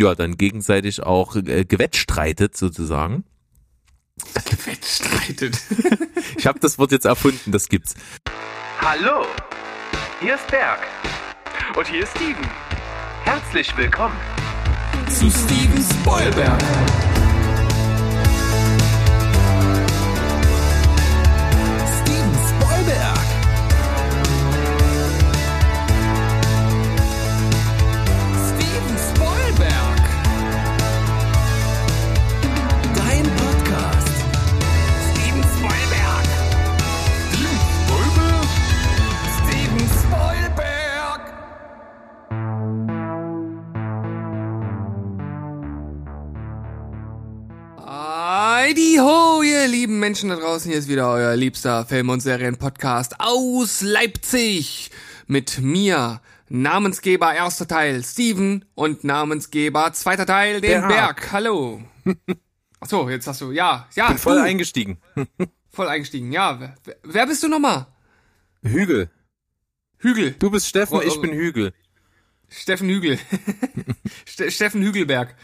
ja, dann gegenseitig auch äh, gewettstreitet sozusagen. Gewettstreitet. ich habe das Wort jetzt erfunden, das gibt's. Hallo, hier ist Berg. Und hier ist Steven. Herzlich willkommen zu Steven Spoilberg. Lieben Menschen da draußen, hier ist wieder euer liebster Film- und Serien-Podcast aus Leipzig. Mit mir, Namensgeber erster Teil Steven und Namensgeber zweiter Teil den Berg. Berg. Hallo. Achso, jetzt hast du, ja, ja. Bin voll du. eingestiegen. voll eingestiegen, ja. Wer, wer bist du nochmal? Hügel. Hügel. Du bist Steffen, oh, oh. ich bin Hügel. Steffen Hügel. Steffen Hügelberg.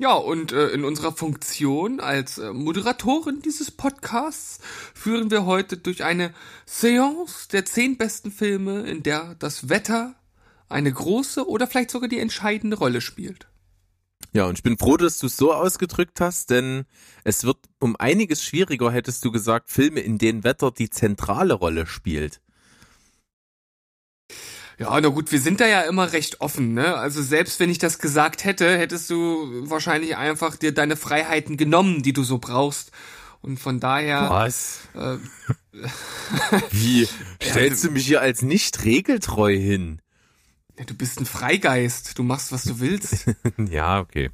Ja, und äh, in unserer Funktion als äh, Moderatorin dieses Podcasts führen wir heute durch eine Seance der zehn besten Filme, in der das Wetter eine große oder vielleicht sogar die entscheidende Rolle spielt. Ja, und ich bin froh, dass du es so ausgedrückt hast, denn es wird um einiges schwieriger, hättest du gesagt, Filme, in denen Wetter die zentrale Rolle spielt. Ja, na gut, wir sind da ja immer recht offen, ne? Also selbst wenn ich das gesagt hätte, hättest du wahrscheinlich einfach dir deine Freiheiten genommen, die du so brauchst. Und von daher. Was? Äh, Wie? Stellst du mich hier als nicht regeltreu hin? Ja, du bist ein Freigeist. Du machst, was du willst. ja, okay.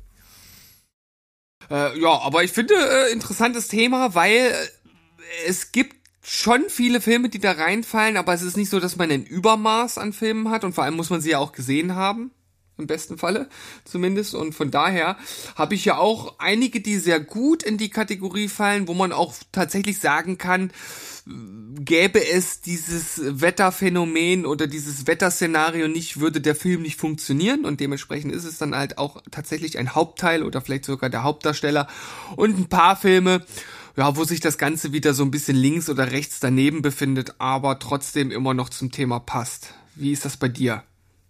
Äh, ja, aber ich finde, äh, interessantes Thema, weil äh, es gibt schon viele Filme, die da reinfallen, aber es ist nicht so, dass man ein Übermaß an Filmen hat und vor allem muss man sie ja auch gesehen haben. Im besten Falle zumindest. Und von daher habe ich ja auch einige, die sehr gut in die Kategorie fallen, wo man auch tatsächlich sagen kann, gäbe es dieses Wetterphänomen oder dieses Wetterszenario nicht, würde der Film nicht funktionieren und dementsprechend ist es dann halt auch tatsächlich ein Hauptteil oder vielleicht sogar der Hauptdarsteller und ein paar Filme, ja, wo sich das Ganze wieder so ein bisschen links oder rechts daneben befindet, aber trotzdem immer noch zum Thema passt. Wie ist das bei dir?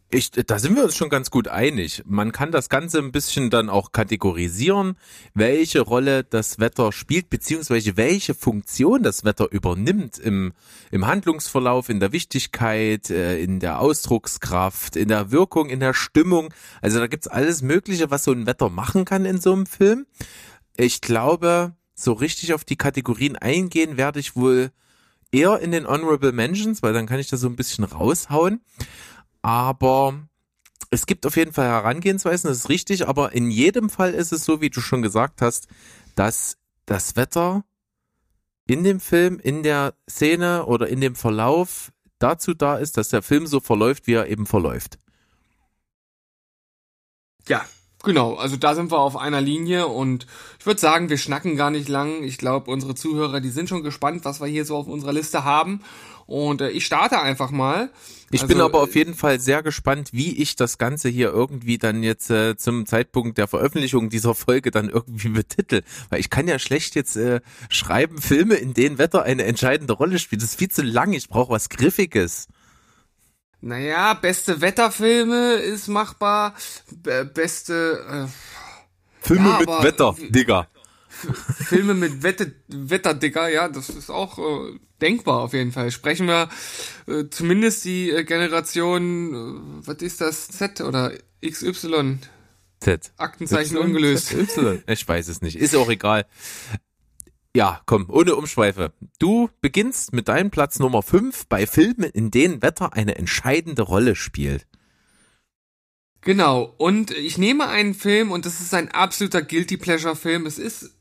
Ich, da sind wir uns schon ganz gut einig. Man kann das Ganze ein bisschen dann auch kategorisieren, welche Rolle das Wetter spielt, beziehungsweise welche Funktion das Wetter übernimmt im, im Handlungsverlauf, in der Wichtigkeit, äh, in der Ausdruckskraft, in der Wirkung, in der Stimmung. Also da gibt's alles Mögliche, was so ein Wetter machen kann in so einem Film. Ich glaube, so richtig auf die Kategorien eingehen werde ich wohl eher in den Honorable Mentions, weil dann kann ich das so ein bisschen raushauen. Aber es gibt auf jeden Fall Herangehensweisen, das ist richtig, aber in jedem Fall ist es so, wie du schon gesagt hast, dass das Wetter in dem Film, in der Szene oder in dem Verlauf dazu da ist, dass der Film so verläuft, wie er eben verläuft. Ja, Genau, also da sind wir auf einer Linie und ich würde sagen, wir schnacken gar nicht lang. Ich glaube, unsere Zuhörer, die sind schon gespannt, was wir hier so auf unserer Liste haben. Und äh, ich starte einfach mal. Ich also, bin aber auf jeden Fall sehr gespannt, wie ich das Ganze hier irgendwie dann jetzt äh, zum Zeitpunkt der Veröffentlichung dieser Folge dann irgendwie betitel. Weil ich kann ja schlecht jetzt äh, schreiben, Filme, in denen Wetter eine entscheidende Rolle spielt. Das ist viel zu lang. Ich brauche was Griffiges. Naja, beste Wetterfilme ist machbar. Be beste. Äh, Filme ja, mit Wetter, Digga. Filme mit Wette, Wetter, Digga, ja, das ist auch äh, denkbar auf jeden Fall. Sprechen wir äh, zumindest die äh, Generation, äh, was ist das, Z oder XY? Z. Aktenzeichen y, ungelöst. Z, y. Ich weiß es nicht. Ist auch egal. Ja, komm, ohne Umschweife. Du beginnst mit deinem Platz Nummer 5 bei Filmen, in denen Wetter eine entscheidende Rolle spielt. Genau, und ich nehme einen Film und das ist ein absoluter Guilty Pleasure Film. Es ist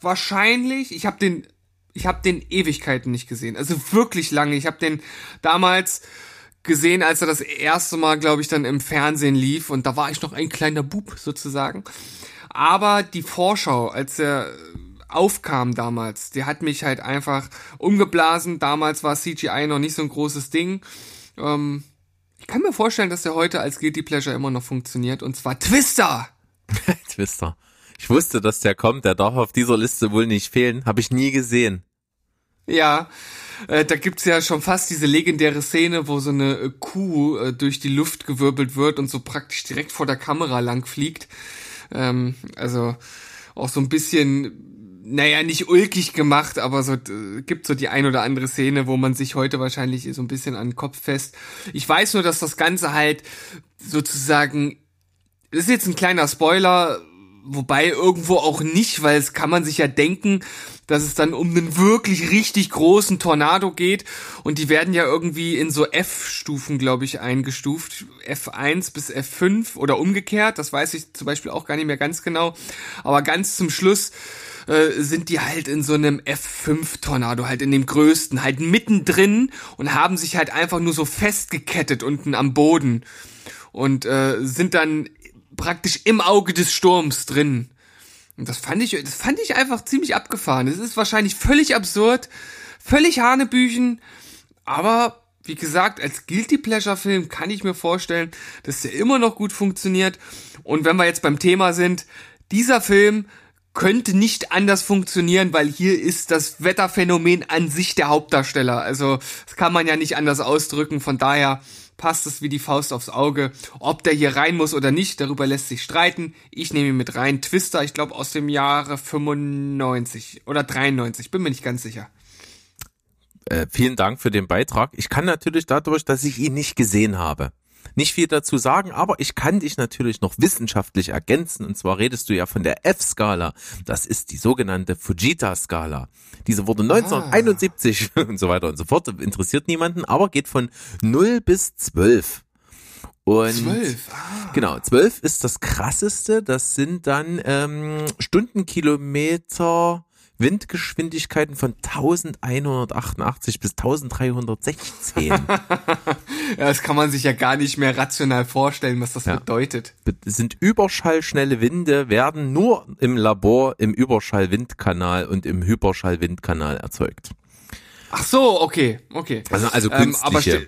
wahrscheinlich, ich habe den ich habe den Ewigkeiten nicht gesehen. Also wirklich lange. Ich habe den damals gesehen, als er das erste Mal, glaube ich, dann im Fernsehen lief und da war ich noch ein kleiner Bub sozusagen. Aber die Vorschau, als er aufkam damals. Der hat mich halt einfach umgeblasen. Damals war CGI noch nicht so ein großes Ding. Ähm, Ich kann mir vorstellen, dass der heute als Guilty Pleasure immer noch funktioniert. Und zwar Twister. Twister. Ich wusste, dass der kommt. Der darf auf dieser Liste wohl nicht fehlen. Habe ich nie gesehen. Ja, äh, da gibt's ja schon fast diese legendäre Szene, wo so eine äh, Kuh äh, durch die Luft gewirbelt wird und so praktisch direkt vor der Kamera lang fliegt. Ähm, also auch so ein bisschen, naja, nicht ulkig gemacht, aber so äh, gibt so die ein oder andere Szene, wo man sich heute wahrscheinlich so ein bisschen an den Kopf fest. Ich weiß nur, dass das Ganze halt sozusagen, das ist jetzt ein kleiner Spoiler, wobei irgendwo auch nicht, weil es kann man sich ja denken, dass es dann um einen wirklich richtig großen Tornado geht. Und die werden ja irgendwie in so F-Stufen, glaube ich, eingestuft, F1 bis F5 oder umgekehrt, das weiß ich zum Beispiel auch gar nicht mehr ganz genau, aber ganz zum Schluss äh, sind die halt in so einem F5-Tornado, halt in dem größten, halt mittendrin und haben sich halt einfach nur so festgekettet unten am Boden und äh, sind dann praktisch im Auge des Sturms drin. Und das fand ich, das fand ich einfach ziemlich abgefahren. Es ist wahrscheinlich völlig absurd, völlig Hanebüchen, aber wie gesagt, als Guilty Pleasure Film kann ich mir vorstellen, dass der immer noch gut funktioniert. Und wenn wir jetzt beim Thema sind, dieser Film könnte nicht anders funktionieren, weil hier ist das Wetterphänomen an sich der Hauptdarsteller. Also, das kann man ja nicht anders ausdrücken. Von daher passt es wie die Faust aufs Auge. Ob der hier rein muss oder nicht, darüber lässt sich streiten. Ich nehme ihn mit rein. Twister, ich glaube aus dem Jahre 95 oder 93, bin mir nicht ganz sicher. Äh, vielen Dank für den Beitrag. Ich kann natürlich dadurch, dass ich ihn nicht gesehen habe, nicht viel dazu sagen, aber ich kann dich natürlich noch wissenschaftlich ergänzen. Und zwar redest du ja von der F-Skala. Das ist die sogenannte Fujita-Skala. Diese wurde 1971 ah. und so weiter und so fort. Interessiert niemanden, aber geht von 0 bis 12. Und 12. Ah. Genau, 12 ist das krasseste. Das sind dann ähm, Stundenkilometer Windgeschwindigkeiten von 1188 bis 1316. ja, das kann man sich ja gar nicht mehr rational vorstellen, was das ja. bedeutet. Sind überschallschnelle Winde, werden nur im Labor im Überschallwindkanal und im Hyperschallwindkanal erzeugt. Ach so, okay, okay. Also, also künstliche. Ähm,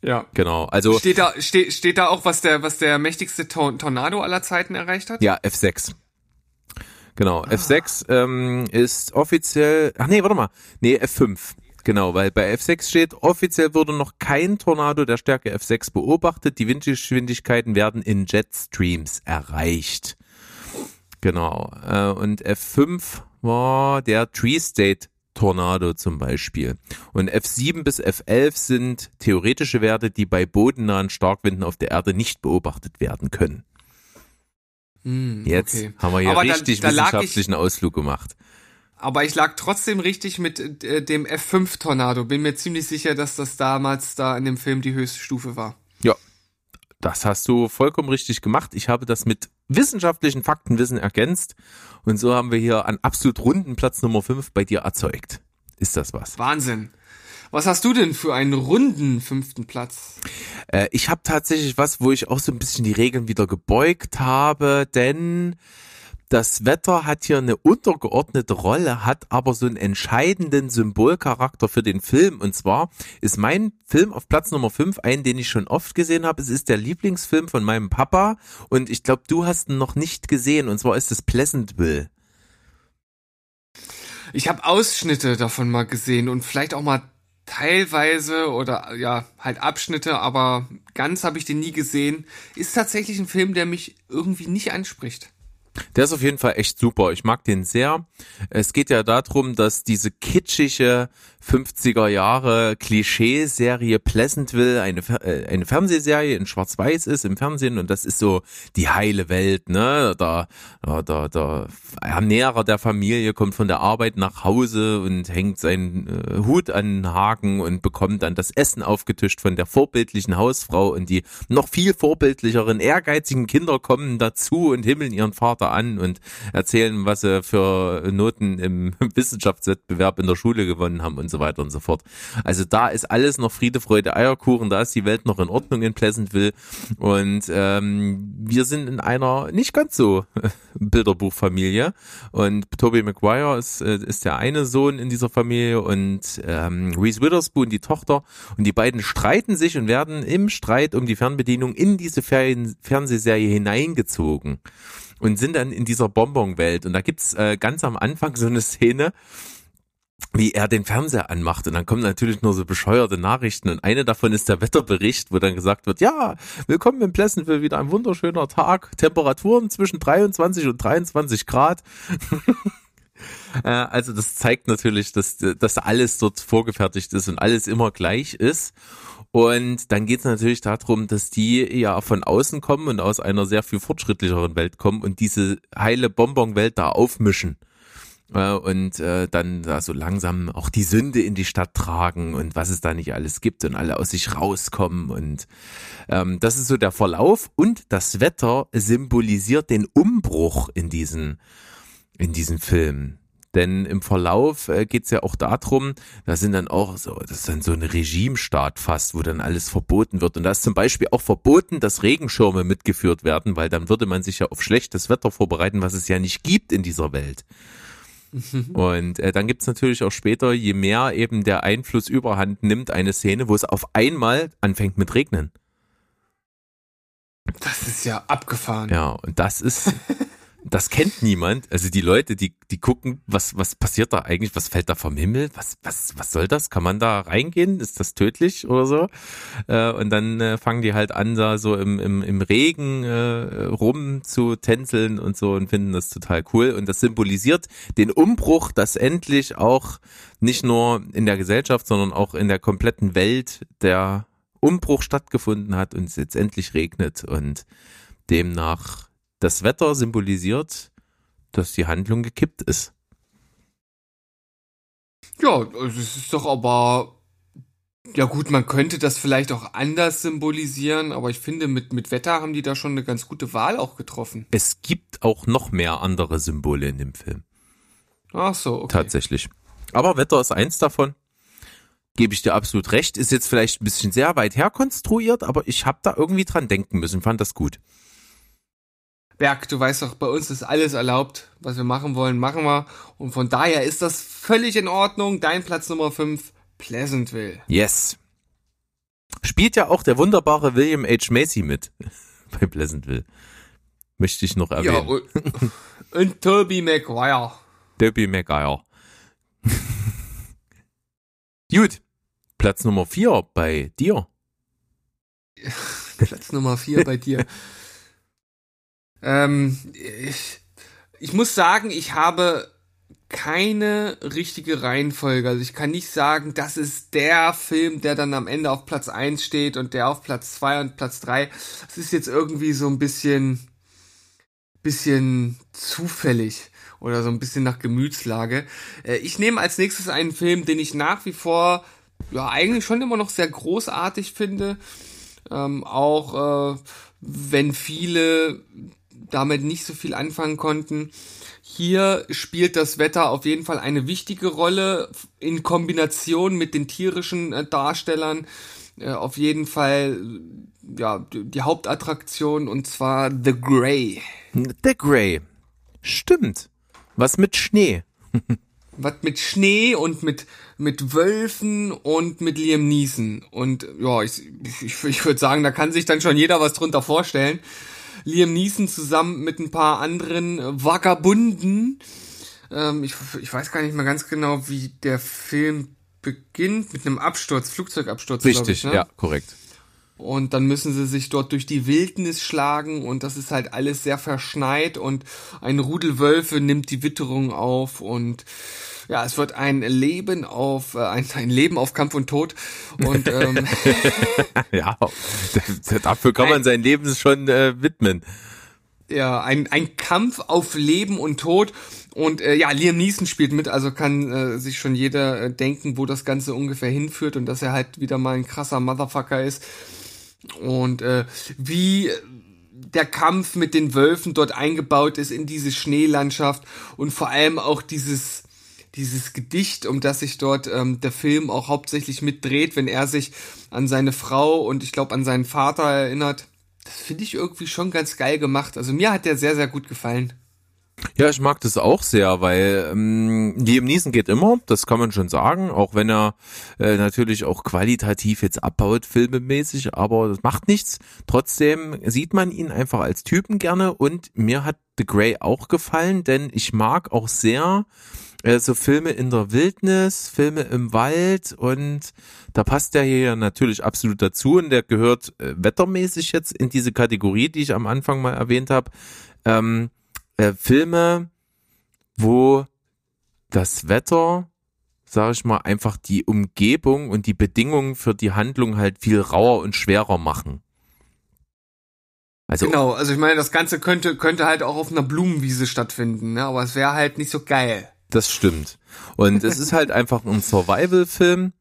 ja. Genau. Also steht da steht, steht da auch was der was der mächtigste Tornado aller Zeiten erreicht hat? Ja, F6. Genau, ah. F6 ähm, ist offiziell, ach nee, warte mal, nee, F5. Genau, weil bei F6 steht, offiziell wurde noch kein Tornado der Stärke F6 beobachtet. Die Windgeschwindigkeiten werden in Jetstreams erreicht. Genau. Äh, und F5 war der Tree State Tornado zum Beispiel. Und F7 bis F11 sind theoretische Werte, die bei bodennahen Starkwinden auf der Erde nicht beobachtet werden können. Mm, Jetzt okay. haben wir hier aber richtig da, da wissenschaftlichen ich, Ausflug gemacht. Aber ich lag trotzdem richtig mit äh, dem F5-Tornado. Bin mir ziemlich sicher, dass das damals da in dem Film die höchste Stufe war. Ja, das hast du vollkommen richtig gemacht. Ich habe das mit wissenschaftlichen Faktenwissen ergänzt. Und so haben wir hier einen absolut runden Platz Nummer 5 bei dir erzeugt. Ist das was? Wahnsinn. Was hast du denn für einen runden fünften Platz? Äh, ich habe tatsächlich was, wo ich auch so ein bisschen die Regeln wieder gebeugt habe, denn das Wetter hat hier eine untergeordnete Rolle, hat aber so einen entscheidenden Symbolcharakter für den Film. Und zwar ist mein Film auf Platz Nummer 5 ein, den ich schon oft gesehen habe. Es ist der Lieblingsfilm von meinem Papa und ich glaube, du hast ihn noch nicht gesehen. Und zwar ist es Pleasantville. Ich habe Ausschnitte davon mal gesehen und vielleicht auch mal teilweise oder ja, halt Abschnitte, aber ganz habe ich den nie gesehen. Ist tatsächlich ein Film, der mich irgendwie nicht anspricht. Der ist auf jeden Fall echt super. Ich mag den sehr. Es geht ja darum, dass diese kitschige 50er Jahre Klischee-Serie Pleasantville eine, äh, eine Fernsehserie in Schwarz-Weiß ist im Fernsehen und das ist so die heile Welt, ne? Da, da, da, der Ernährer der Familie kommt von der Arbeit nach Hause und hängt seinen äh, Hut an den Haken und bekommt dann das Essen aufgetischt von der vorbildlichen Hausfrau und die noch viel vorbildlicheren, ehrgeizigen Kinder kommen dazu und himmeln ihren Vater an und erzählen, was sie für Noten im Wissenschaftswettbewerb in der Schule gewonnen haben und so weiter und so fort. Also da ist alles noch Friede, Freude, Eierkuchen, da ist die Welt noch in Ordnung in Pleasantville. Und ähm, wir sind in einer nicht ganz so Bilderbuchfamilie. Und Toby Maguire ist, äh, ist der eine Sohn in dieser Familie und ähm, Reese Witherspoon die Tochter. Und die beiden streiten sich und werden im Streit um die Fernbedienung in diese Ferien Fernsehserie hineingezogen und sind dann in dieser Bonbonwelt. Und da gibt's äh, ganz am Anfang so eine Szene, wie er den Fernseher anmacht und dann kommen natürlich nur so bescheuerte Nachrichten und eine davon ist der Wetterbericht, wo dann gesagt wird, ja, willkommen in Pleasantville, wieder ein wunderschöner Tag, Temperaturen zwischen 23 und 23 Grad. Äh, also das zeigt natürlich, dass, dass alles dort vorgefertigt ist und alles immer gleich ist. Und dann geht es natürlich darum, dass die ja von außen kommen und aus einer sehr viel fortschrittlicheren Welt kommen und diese heile Bonbon-Welt da aufmischen äh, und äh, dann da so langsam auch die Sünde in die Stadt tragen und was es da nicht alles gibt und alle aus sich rauskommen und ähm, das ist so der Verlauf und das Wetter symbolisiert den Umbruch in diesen in diesen Film. Denn im Verlauf äh, geht es ja auch darum, da sind dann auch so, das ist dann so ein Regimestaat fast, wo dann alles verboten wird. Und da ist zum Beispiel auch verboten, dass Regenschirme mitgeführt werden, weil dann würde man sich ja auf schlechtes Wetter vorbereiten, was es ja nicht gibt in dieser Welt. Und äh, dann gibt's natürlich auch später, je mehr eben der Einfluss überhand nimmt, eine Szene, wo es auf einmal anfängt mit Regnen. Das ist ja abgefahren. Ja, und das ist, das kennt niemand. Also die Leute, die, die gucken, was, was passiert da eigentlich? Was fällt da vom Himmel? Was, was, was soll das? Kann man da reingehen? Ist das tödlich oder so? Äh, und dann äh, fangen die halt an, da so im, im, im Regen äh, rum zu tänzeln und so und finden das total cool. Und das symbolisiert den Umbruch, dass endlich auch nicht nur in der Gesellschaft, sondern auch in der kompletten Welt der Umbruch stattgefunden hat und es jetzt endlich regnet und demnach das Wetter symbolisiert, dass die Handlung gekippt ist. Ja, es ist doch aber. Ja gut, man könnte das vielleicht auch anders symbolisieren, aber ich finde, mit, mit Wetter haben die da schon eine ganz gute Wahl auch getroffen. Es gibt auch noch mehr andere Symbole in dem Film. Ach so, okay. Tatsächlich. Aber Wetter ist eins davon. Gebe ich dir absolut recht. Ist jetzt vielleicht ein bisschen sehr weit herkonstruiert, aber ich habe da irgendwie dran denken müssen, fand das gut. Berg, du weißt doch, bei uns ist alles erlaubt. Was wir machen wollen, machen wir. Und von daher ist das völlig in Ordnung. Dein Platz Nummer 5, Pleasantville. Yes. Spielt ja auch der wunderbare William H. Macy mit bei Pleasantville. Möchte ich noch erwähnen. Ja, und, und Toby Maguire. Toby Maguire. Gut. Platz Nummer 4 bei dir. Platz Nummer 4 bei dir. Ähm, ich, ich muss sagen, ich habe keine richtige Reihenfolge. Also ich kann nicht sagen, das ist der Film, der dann am Ende auf Platz 1 steht und der auf Platz 2 und Platz 3. Das ist jetzt irgendwie so ein bisschen, bisschen zufällig oder so ein bisschen nach Gemütslage. Äh, ich nehme als nächstes einen Film, den ich nach wie vor ja eigentlich schon immer noch sehr großartig finde. Ähm, auch äh, wenn viele damit nicht so viel anfangen konnten. Hier spielt das Wetter auf jeden Fall eine wichtige Rolle in Kombination mit den tierischen äh, Darstellern. Äh, auf jeden Fall ja die Hauptattraktion und zwar The Grey. The Grey. Stimmt. Was mit Schnee? Was mit Schnee und mit mit Wölfen und mit Liam Neeson und ja, ich, ich, ich würde sagen, da kann sich dann schon jeder was drunter vorstellen. Liam Neeson zusammen mit ein paar anderen Vagabunden. Ähm, ich, ich weiß gar nicht mehr ganz genau, wie der Film beginnt mit einem Absturz, Flugzeugabsturz. Richtig, ich, ne? ja, korrekt. Und dann müssen sie sich dort durch die Wildnis schlagen und das ist halt alles sehr verschneit und ein Rudel Wölfe nimmt die Witterung auf und ja, es wird ein Leben auf äh, ein, ein Leben auf Kampf und Tod und ähm, ja, dafür kann man sein Leben schon äh, widmen. Ja, ein ein Kampf auf Leben und Tod und äh, ja, Liam Neeson spielt mit, also kann äh, sich schon jeder äh, denken, wo das Ganze ungefähr hinführt und dass er halt wieder mal ein krasser Motherfucker ist. Und äh, wie der Kampf mit den Wölfen dort eingebaut ist in diese Schneelandschaft und vor allem auch dieses dieses Gedicht, um das sich dort ähm, der Film auch hauptsächlich mitdreht, wenn er sich an seine Frau und ich glaube an seinen Vater erinnert. Das finde ich irgendwie schon ganz geil gemacht. Also mir hat der sehr, sehr gut gefallen. Ja, ich mag das auch sehr, weil ähm, Liam Neeson geht immer, das kann man schon sagen, auch wenn er äh, natürlich auch qualitativ jetzt abbaut, filmemäßig, aber das macht nichts. Trotzdem sieht man ihn einfach als Typen gerne und mir hat The Grey auch gefallen, denn ich mag auch sehr äh, so Filme in der Wildnis, Filme im Wald und da passt der hier natürlich absolut dazu und der gehört äh, wettermäßig jetzt in diese Kategorie, die ich am Anfang mal erwähnt habe. Ähm, äh, Filme, wo das Wetter, sage ich mal, einfach die Umgebung und die Bedingungen für die Handlung halt viel rauer und schwerer machen. Also genau, also ich meine, das Ganze könnte könnte halt auch auf einer Blumenwiese stattfinden, ne? aber es wäre halt nicht so geil. Das stimmt. Und es ist halt einfach ein Survival-Film,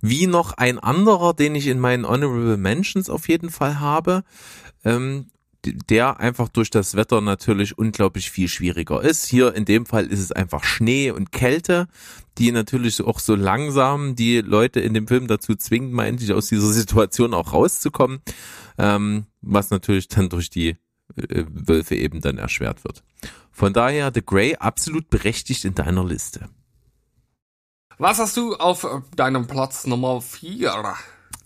wie noch ein anderer, den ich in meinen Honorable Mentions auf jeden Fall habe. Ähm, der einfach durch das Wetter natürlich unglaublich viel schwieriger ist. Hier in dem Fall ist es einfach Schnee und Kälte, die natürlich auch so langsam die Leute in dem Film dazu zwingen, mal endlich aus dieser Situation auch rauszukommen, ähm, was natürlich dann durch die äh, Wölfe eben dann erschwert wird. Von daher The Grey absolut berechtigt in deiner Liste. Was hast du auf deinem Platz Nummer 4?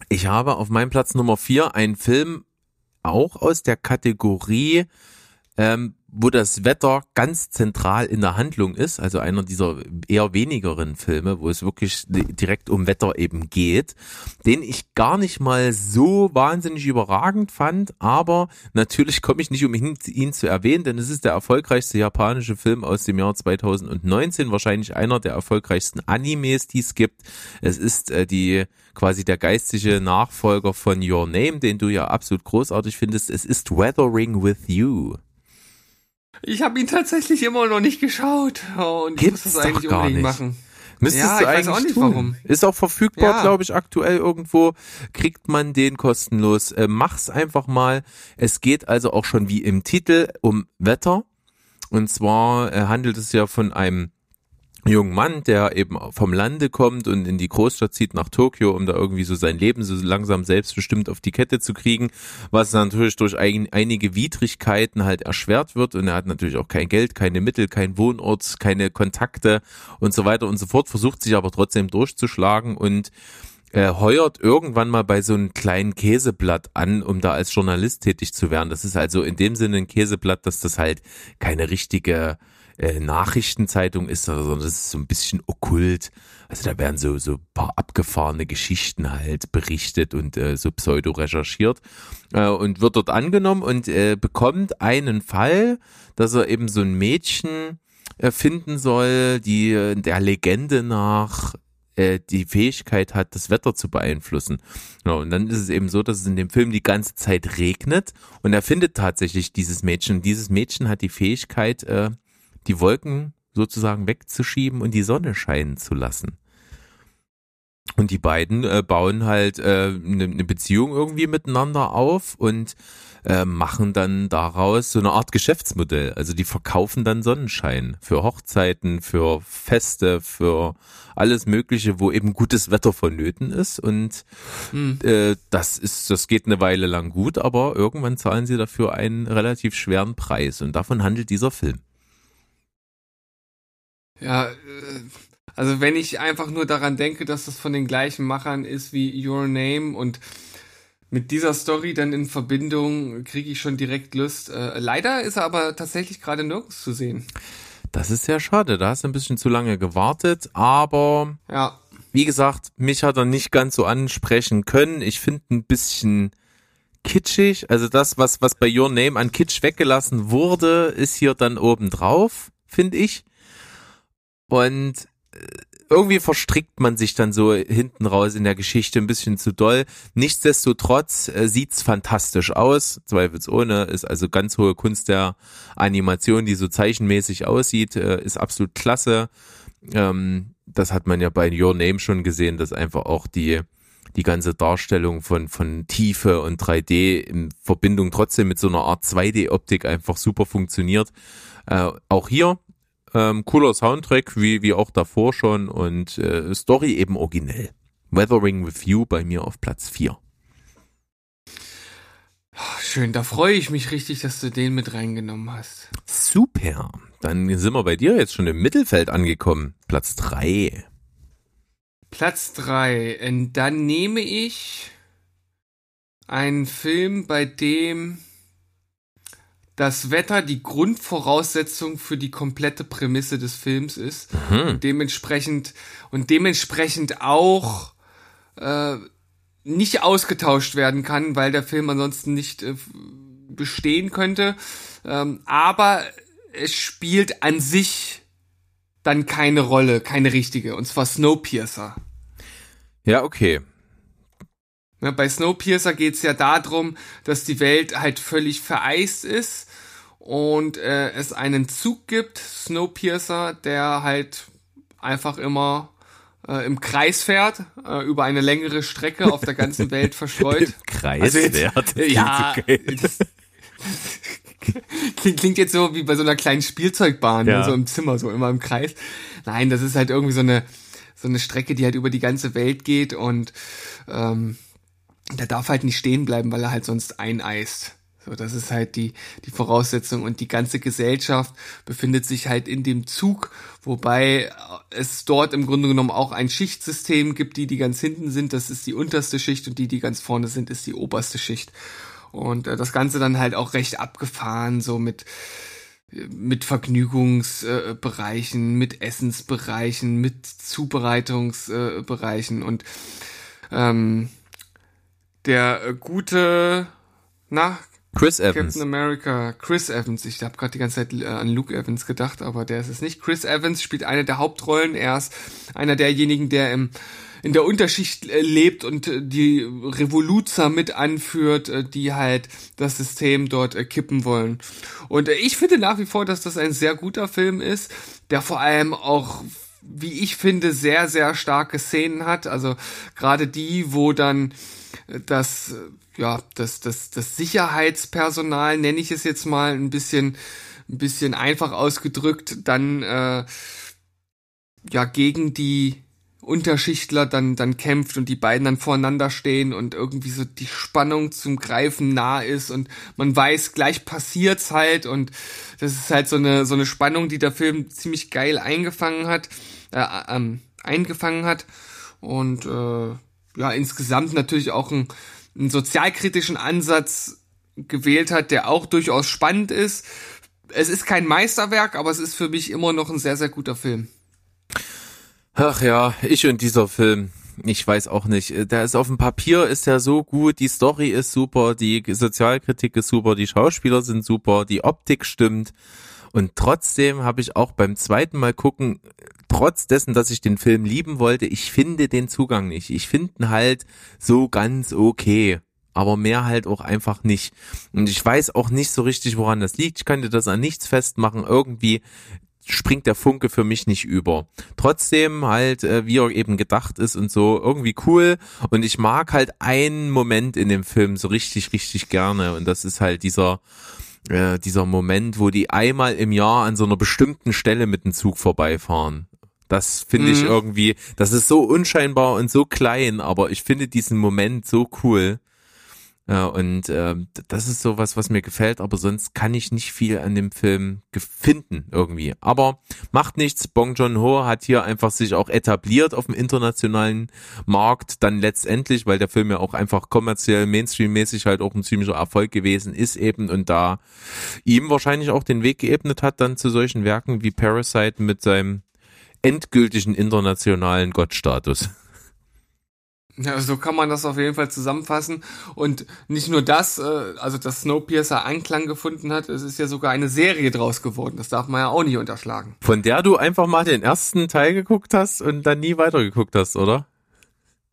Ich habe auf meinem Platz Nummer 4 einen Film auch aus der Kategorie, ähm, wo das Wetter ganz zentral in der Handlung ist, also einer dieser eher wenigeren Filme, wo es wirklich direkt um Wetter eben geht, den ich gar nicht mal so wahnsinnig überragend fand, aber natürlich komme ich nicht um ihn, ihn, zu erwähnen, denn es ist der erfolgreichste japanische Film aus dem Jahr 2019, wahrscheinlich einer der erfolgreichsten Animes, die es gibt. Es ist äh, die quasi der geistige Nachfolger von Your Name, den du ja absolut großartig findest. Es ist Weathering with You. Ich habe ihn tatsächlich immer noch nicht geschaut und Gibt's muss das eigentlich unbedingt nicht. machen. Müsstest ja, du eigentlich auch nicht tun. warum. Ist auch verfügbar, ja. glaube ich, aktuell irgendwo. Kriegt man den kostenlos. Äh, mach's einfach mal. Es geht also auch schon wie im Titel um Wetter. Und zwar äh, handelt es ja von einem jungen Mann, der eben vom Lande kommt und in die Großstadt zieht nach Tokio, um da irgendwie so sein Leben so langsam selbstbestimmt auf die Kette zu kriegen, was natürlich durch ein, einige Widrigkeiten halt erschwert wird und er hat natürlich auch kein Geld, keine Mittel, kein Wohnort, keine Kontakte und so weiter und so fort, versucht sich aber trotzdem durchzuschlagen und äh, heuert irgendwann mal bei so einem kleinen Käseblatt an, um da als Journalist tätig zu werden. Das ist also in dem Sinne ein Käseblatt, dass das halt keine richtige äh, Nachrichtenzeitung ist, sondern das ist so ein bisschen okkult. Also da werden so so paar abgefahrene Geschichten halt berichtet und äh, so pseudo recherchiert äh, und wird dort angenommen und äh, bekommt einen Fall, dass er eben so ein Mädchen äh, finden soll, die äh, der Legende nach äh, die Fähigkeit hat, das Wetter zu beeinflussen. Ja, und dann ist es eben so, dass es in dem Film die ganze Zeit regnet und er findet tatsächlich dieses Mädchen. Dieses Mädchen hat die Fähigkeit, äh, die Wolken sozusagen wegzuschieben und die Sonne scheinen zu lassen. Und die beiden äh, bauen halt eine äh, ne, ne Beziehung irgendwie miteinander auf und äh, machen dann daraus so eine Art Geschäftsmodell. Also die verkaufen dann Sonnenschein für Hochzeiten, für Feste, für alles Mögliche, wo eben gutes Wetter vonnöten ist. Und hm. äh, das ist, das geht eine Weile lang gut, aber irgendwann zahlen sie dafür einen relativ schweren Preis. Und davon handelt dieser Film. Ja, äh, also wenn ich einfach nur daran denke, dass das von den gleichen Machern ist wie Your Name und mit dieser Story dann in Verbindung kriege ich schon direkt Lust. Äh, leider ist er aber tatsächlich gerade nirgends zu sehen. Das ist sehr schade, da hast du ein bisschen zu lange gewartet, aber ja. wie gesagt, mich hat er nicht ganz so ansprechen können. Ich finde ein bisschen kitschig, also das, was, was bei Your Name an Kitsch weggelassen wurde, ist hier dann oben drauf, finde ich. Und äh, irgendwie verstrickt man sich dann so hinten raus in der Geschichte ein bisschen zu doll. Nichtsdestotrotz äh, sieht's fantastisch aus, zweifelsohne, ist also ganz hohe Kunst der Animation, die so zeichenmäßig aussieht, äh, ist absolut klasse. Ähm, das hat man ja bei Your Name schon gesehen, dass einfach auch die die ganze Darstellung von, von Tiefe und 3D in Verbindung trotzdem mit so einer Art 2D-Optik einfach super funktioniert. Äh, auch hier ähm, cooler Soundtrack, wie, wie auch davor schon und äh, Story eben originell. Weathering with You bei mir auf Platz 4. Schön, da freue ich mich richtig, dass du den mit reingenommen hast. Super. Dann sind wir bei dir jetzt schon im Mittelfeld angekommen. Platz 3. Platz 3. Dann nehme ich einen Film, bei dem das Wetter die Grundvoraussetzung für die komplette Prämisse des Films ist. Mhm. Und dementsprechend und dementsprechend auch äh, nicht ausgetauscht werden kann, weil der Film ansonsten nicht äh, bestehen könnte. Ähm, aber es spielt an sich dann keine Rolle, keine richtige, und zwar Snowpiercer. Ja, okay. Bei Snowpiercer geht's ja darum, dass die Welt halt völlig vereist ist und äh, es einen Zug gibt, Snowpiercer, der halt einfach immer äh, im Kreis fährt, äh, über eine längere Strecke auf der ganzen Welt verstreut. Im Kreis also jetzt, fährt. Ja, das, klingt, jetzt so wie bei so einer kleinen Spielzeugbahn, ja. ne, so im Zimmer, so immer im Kreis. Nein, das ist halt irgendwie so eine so eine Strecke, die halt über die ganze Welt geht und ähm, der darf halt nicht stehen bleiben, weil er halt sonst eineist. So, das ist halt die, die Voraussetzung und die ganze Gesellschaft befindet sich halt in dem Zug, wobei es dort im Grunde genommen auch ein Schichtsystem gibt, die, die ganz hinten sind, das ist die unterste Schicht und die, die ganz vorne sind, ist die oberste Schicht. Und äh, das Ganze dann halt auch recht abgefahren, so mit, mit Vergnügungsbereichen, äh, mit Essensbereichen, mit Zubereitungsbereichen äh, und ähm, der gute, na, Chris Evans. Captain America, Chris Evans. Ich habe gerade die ganze Zeit äh, an Luke Evans gedacht, aber der ist es nicht. Chris Evans spielt eine der Hauptrollen. Er ist einer derjenigen, der im in der Unterschicht äh, lebt und äh, die Revoluzer mit anführt, die halt das System dort kippen wollen. Und ich finde nach wie vor, dass das ein sehr guter Film ist, der vor allem auch wie ich finde, sehr, sehr starke Szenen hat. Also gerade die, wo dann das ja, das, das, das Sicherheitspersonal, nenne ich es jetzt mal ein bisschen, ein bisschen einfach ausgedrückt, dann äh, ja gegen die Unterschichtler dann, dann kämpft und die beiden dann voreinander stehen und irgendwie so die Spannung zum Greifen nah ist und man weiß, gleich passiert's halt und das ist halt so eine, so eine Spannung, die der Film ziemlich geil eingefangen hat, äh, ähm, eingefangen hat und äh, ja, insgesamt natürlich auch ein, einen sozialkritischen Ansatz gewählt hat, der auch durchaus spannend ist. Es ist kein Meisterwerk, aber es ist für mich immer noch ein sehr, sehr guter Film. Ach ja, ich und dieser Film. Ich weiß auch nicht. Der ist auf dem Papier ist ja so gut, die Story ist super, die Sozialkritik ist super, die Schauspieler sind super, die Optik stimmt. Und trotzdem habe ich auch beim zweiten Mal gucken, trotz dessen, dass ich den Film lieben wollte, ich finde den Zugang nicht. Ich finde ihn halt so ganz okay. Aber mehr halt auch einfach nicht. Und ich weiß auch nicht so richtig, woran das liegt. Ich könnte das an nichts festmachen. Irgendwie springt der Funke für mich nicht über. Trotzdem halt, äh, wie er eben gedacht ist und so, irgendwie cool. Und ich mag halt einen Moment in dem Film so richtig, richtig gerne. Und das ist halt dieser, äh, dieser Moment, wo die einmal im Jahr an so einer bestimmten Stelle mit dem Zug vorbeifahren. Das finde ich mhm. irgendwie, das ist so unscheinbar und so klein, aber ich finde diesen Moment so cool. Ja, und äh, das ist so was, mir gefällt, aber sonst kann ich nicht viel an dem Film finden irgendwie. Aber macht nichts. Bong Joon Ho hat hier einfach sich auch etabliert auf dem internationalen Markt. Dann letztendlich, weil der Film ja auch einfach kommerziell, Mainstream-mäßig halt auch ein ziemlicher Erfolg gewesen ist eben und da ihm wahrscheinlich auch den Weg geebnet hat dann zu solchen Werken wie Parasite mit seinem endgültigen internationalen Gottstatus. Ja, so kann man das auf jeden Fall zusammenfassen. Und nicht nur das, äh, also dass Snowpiercer Anklang gefunden hat, es ist ja sogar eine Serie draus geworden. Das darf man ja auch nicht unterschlagen. Von der du einfach mal den ersten Teil geguckt hast und dann nie weitergeguckt hast, oder?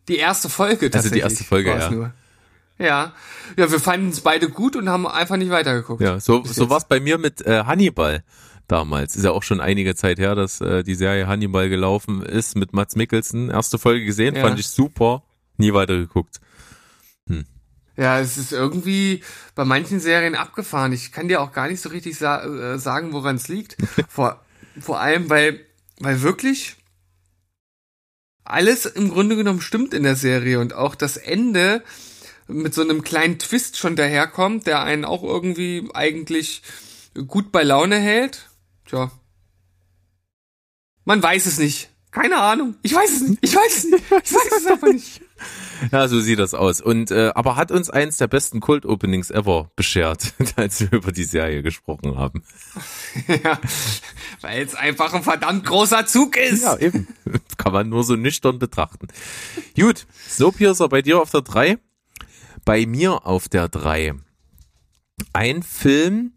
Die erste Folge tatsächlich. Also die erste Folge, ja. Nur. Ja. Ja, wir fanden es beide gut und haben einfach nicht weitergeguckt. Ja, so, so war es bei mir mit äh, Hannibal damals. Ist ja auch schon einige Zeit her, dass äh, die Serie Hannibal gelaufen ist mit Mats Mikkelsen. Erste Folge gesehen, ja. fand ich super Nie weiter geguckt. Ja, es ist irgendwie bei manchen Serien abgefahren. Ich kann dir auch gar nicht so richtig sa äh, sagen, woran es liegt. vor, vor allem, weil, weil wirklich alles im Grunde genommen stimmt in der Serie und auch das Ende mit so einem kleinen Twist schon daherkommt, der einen auch irgendwie eigentlich gut bei Laune hält. Tja. Man weiß es nicht. Keine Ahnung. Ich weiß es nicht. Ich weiß es nicht. Ich weiß es einfach nicht. Ja, so sieht das aus. Und äh, aber hat uns eins der besten Kult-Openings ever beschert, als wir über die Serie gesprochen haben. ja, weil es einfach ein verdammt großer Zug ist. Ja, eben. Kann man nur so nüchtern betrachten. Gut, Snowpiercer bei dir auf der 3. Bei mir auf der 3. Ein Film,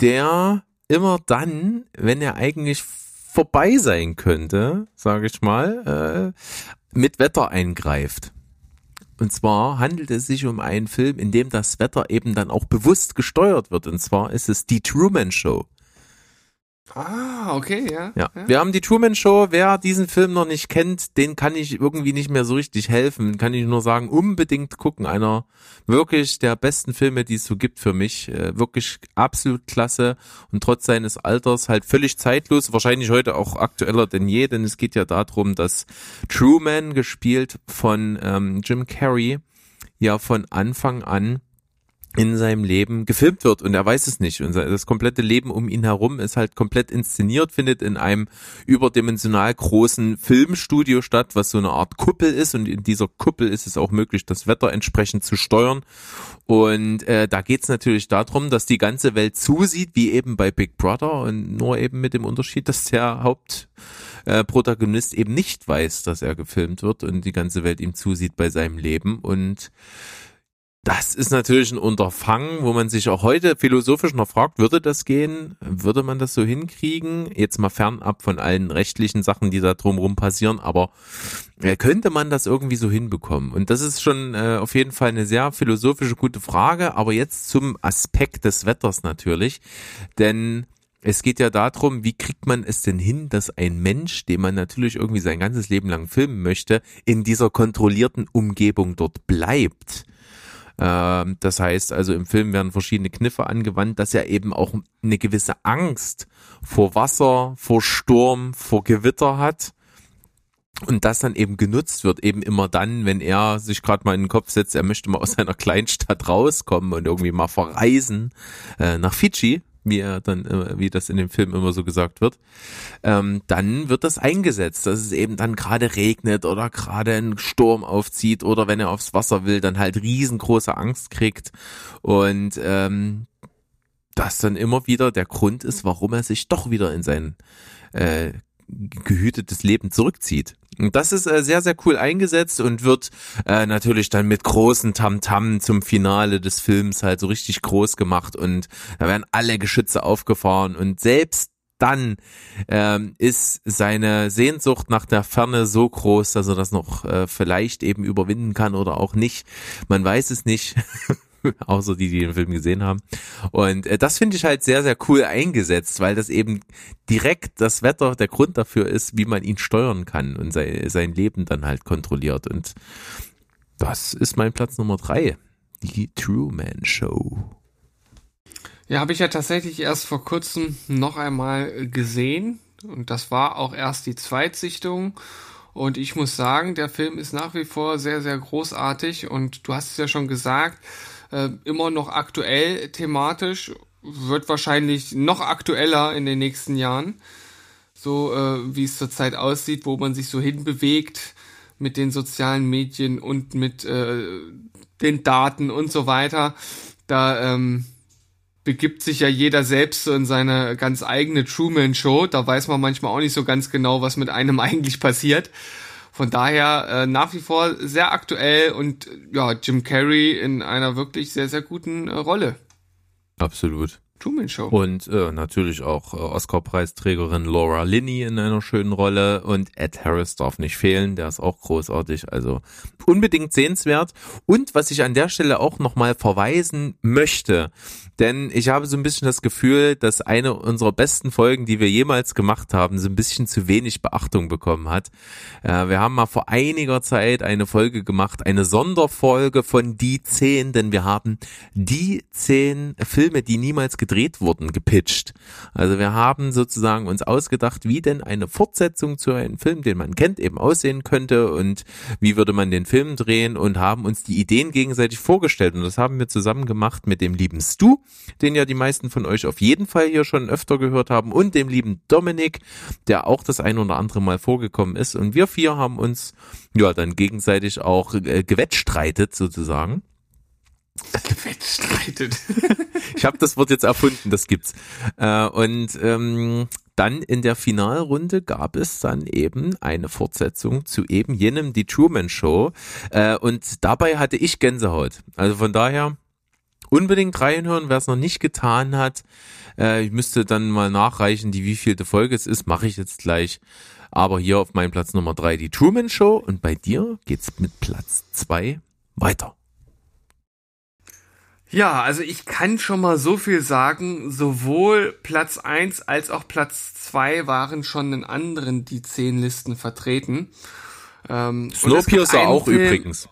der immer dann, wenn er eigentlich vorbei sein könnte, sage ich mal, äh, mit Wetter eingreift. Und zwar handelt es sich um einen Film, in dem das Wetter eben dann auch bewusst gesteuert wird. Und zwar ist es die Truman Show. Ah, okay, ja, ja. Ja, wir haben die Truman Show. Wer diesen Film noch nicht kennt, den kann ich irgendwie nicht mehr so richtig helfen. Kann ich nur sagen, unbedingt gucken. Einer wirklich der besten Filme, die es so gibt für mich. Äh, wirklich absolut klasse und trotz seines Alters halt völlig zeitlos. Wahrscheinlich heute auch aktueller denn je, denn es geht ja darum, dass Truman, gespielt von ähm, Jim Carrey, ja von Anfang an in seinem Leben gefilmt wird und er weiß es nicht. Und das komplette Leben um ihn herum ist halt komplett inszeniert, findet in einem überdimensional großen Filmstudio statt, was so eine Art Kuppel ist. Und in dieser Kuppel ist es auch möglich, das Wetter entsprechend zu steuern. Und äh, da geht es natürlich darum, dass die ganze Welt zusieht, wie eben bei Big Brother, und nur eben mit dem Unterschied, dass der Hauptprotagonist eben nicht weiß, dass er gefilmt wird und die ganze Welt ihm zusieht bei seinem Leben. Und das ist natürlich ein Unterfangen, wo man sich auch heute philosophisch noch fragt, würde das gehen? Würde man das so hinkriegen? Jetzt mal fernab von allen rechtlichen Sachen, die da drumherum passieren, aber äh, könnte man das irgendwie so hinbekommen? Und das ist schon äh, auf jeden Fall eine sehr philosophische gute Frage, aber jetzt zum Aspekt des Wetters natürlich, denn es geht ja darum, wie kriegt man es denn hin, dass ein Mensch, den man natürlich irgendwie sein ganzes Leben lang filmen möchte, in dieser kontrollierten Umgebung dort bleibt. Ähm, das heißt also, im Film werden verschiedene Kniffe angewandt, dass er eben auch eine gewisse Angst vor Wasser, vor Sturm, vor Gewitter hat. Und das dann eben genutzt wird, eben immer dann, wenn er sich gerade mal in den Kopf setzt, er möchte mal aus seiner Kleinstadt rauskommen und irgendwie mal verreisen äh, nach Fidschi, wie er dann, wie das in dem Film immer so gesagt wird, ähm, dann wird das eingesetzt, dass es eben dann gerade regnet oder gerade ein Sturm aufzieht oder wenn er aufs Wasser will, dann halt riesengroße Angst kriegt. Und ähm, das dann immer wieder der Grund ist, warum er sich doch wieder in sein äh, gehütetes Leben zurückzieht. Und das ist äh, sehr, sehr cool eingesetzt und wird äh, natürlich dann mit großen Tamtam -Tam zum Finale des Films halt so richtig groß gemacht und da werden alle Geschütze aufgefahren und selbst dann ähm, ist seine Sehnsucht nach der Ferne so groß, dass er das noch äh, vielleicht eben überwinden kann oder auch nicht. Man weiß es nicht. außer die, die den Film gesehen haben. Und äh, das finde ich halt sehr, sehr cool eingesetzt, weil das eben direkt das Wetter der Grund dafür ist, wie man ihn steuern kann und sein, sein Leben dann halt kontrolliert. Und das ist mein Platz Nummer drei. Die Truman Show. Ja, habe ich ja tatsächlich erst vor kurzem noch einmal gesehen. Und das war auch erst die Zweitsichtung. Und ich muss sagen, der Film ist nach wie vor sehr, sehr großartig. Und du hast es ja schon gesagt, äh, immer noch aktuell thematisch, wird wahrscheinlich noch aktueller in den nächsten Jahren, so äh, wie es zurzeit aussieht, wo man sich so hinbewegt mit den sozialen Medien und mit äh, den Daten und so weiter. Da ähm, begibt sich ja jeder selbst so in seine ganz eigene Truman Show. Da weiß man manchmal auch nicht so ganz genau, was mit einem eigentlich passiert. Von daher äh, nach wie vor sehr aktuell und ja, Jim Carrey in einer wirklich sehr, sehr guten äh, Rolle. Absolut. Truman Show. Und äh, natürlich auch äh, Oscar-Preisträgerin Laura Linney in einer schönen Rolle und Ed Harris darf nicht fehlen, der ist auch großartig. Also unbedingt sehenswert. Und was ich an der Stelle auch nochmal verweisen möchte, denn ich habe so ein bisschen das Gefühl, dass eine unserer besten Folgen, die wir jemals gemacht haben, so ein bisschen zu wenig Beachtung bekommen hat. Äh, wir haben mal vor einiger Zeit eine Folge gemacht, eine Sonderfolge von Die Zehn, denn wir haben die zehn Filme, die niemals gedreht wurden, gepitcht. Also wir haben sozusagen uns ausgedacht, wie denn eine Fortsetzung zu einem Film, den man kennt, eben aussehen könnte und wie würde man den Film drehen und haben uns die Ideen gegenseitig vorgestellt. Und das haben wir zusammen gemacht mit dem lieben Stu, den ja die meisten von euch auf jeden Fall hier schon öfter gehört haben, und dem lieben Dominik, der auch das ein oder andere Mal vorgekommen ist. Und wir vier haben uns ja dann gegenseitig auch äh, gewettstreitet sozusagen. Gewettstreitet. ich habe das Wort jetzt erfunden, das gibt's. Äh, und ähm, dann in der Finalrunde gab es dann eben eine Fortsetzung zu eben jenem Die Truman Show. Äh, und dabei hatte ich Gänsehaut. Also von daher unbedingt reinhören, wer es noch nicht getan hat. Äh, ich müsste dann mal nachreichen, die wievielte Folge es ist, mache ich jetzt gleich. Aber hier auf meinem Platz Nummer drei die Truman Show und bei dir geht's mit Platz zwei weiter. Ja, also ich kann schon mal so viel sagen, sowohl Platz eins als auch Platz zwei waren schon in anderen die zehn Listen vertreten. Ähm, Snowpiercer auch Film, übrigens.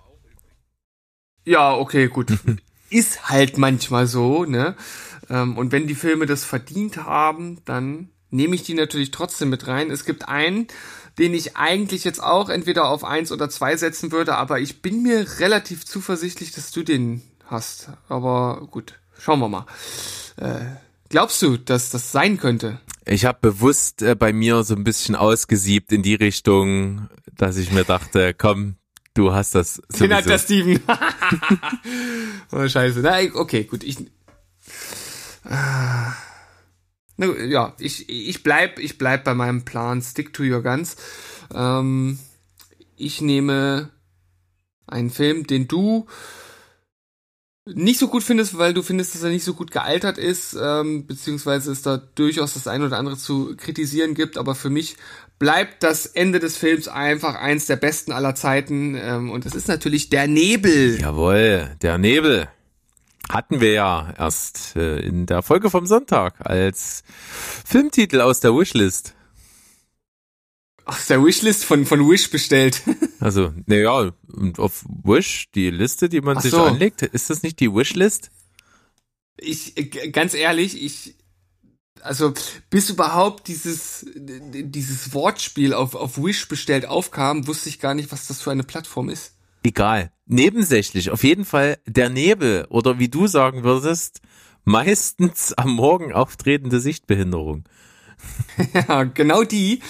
Ja, okay, gut. Ist halt manchmal so, ne? Ähm, und wenn die Filme das verdient haben, dann nehme ich die natürlich trotzdem mit rein. Es gibt einen, den ich eigentlich jetzt auch entweder auf eins oder zwei setzen würde, aber ich bin mir relativ zuversichtlich, dass du den hast. Aber gut, schauen wir mal. Äh, glaubst du, dass das sein könnte? Ich habe bewusst äh, bei mir so ein bisschen ausgesiebt in die Richtung, dass ich mir dachte, komm, du hast das. Sowieso. Den hat der Steven. oh, scheiße. Na, okay, gut. Ich. na, ja, ich, ich bleib, ich bleib bei meinem Plan. Stick to your guns. Ähm, ich nehme einen Film, den du nicht so gut findest, weil du findest, dass er nicht so gut gealtert ist, ähm, beziehungsweise es da durchaus das eine oder andere zu kritisieren gibt, aber für mich bleibt das Ende des Films einfach eins der besten aller Zeiten ähm, und es ist natürlich der Nebel. Jawohl, der Nebel. Hatten wir ja erst äh, in der Folge vom Sonntag als Filmtitel aus der Wishlist. Aus der Wishlist von, von Wish bestellt. Also, naja, auf Wish, die Liste, die man Ach sich so. anlegt, ist das nicht die Wishlist? Ich, ganz ehrlich, ich, also, bis überhaupt dieses, dieses Wortspiel auf, auf Wish bestellt aufkam, wusste ich gar nicht, was das für eine Plattform ist. Egal. Nebensächlich. Auf jeden Fall der Nebel oder wie du sagen würdest, meistens am Morgen auftretende Sichtbehinderung. ja, genau die.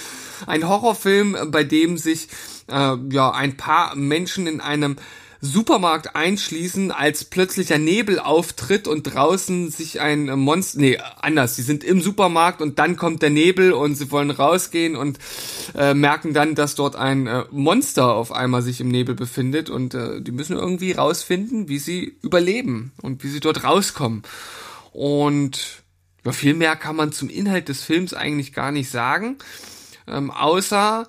Ein Horrorfilm, bei dem sich äh, ja ein paar Menschen in einem Supermarkt einschließen, als plötzlicher Nebel auftritt und draußen sich ein Monster, nee, anders, sie sind im Supermarkt und dann kommt der Nebel und sie wollen rausgehen und äh, merken dann, dass dort ein äh, Monster auf einmal sich im Nebel befindet und äh, die müssen irgendwie rausfinden, wie sie überleben und wie sie dort rauskommen. Und ja, viel mehr kann man zum Inhalt des Films eigentlich gar nicht sagen, ähm, außer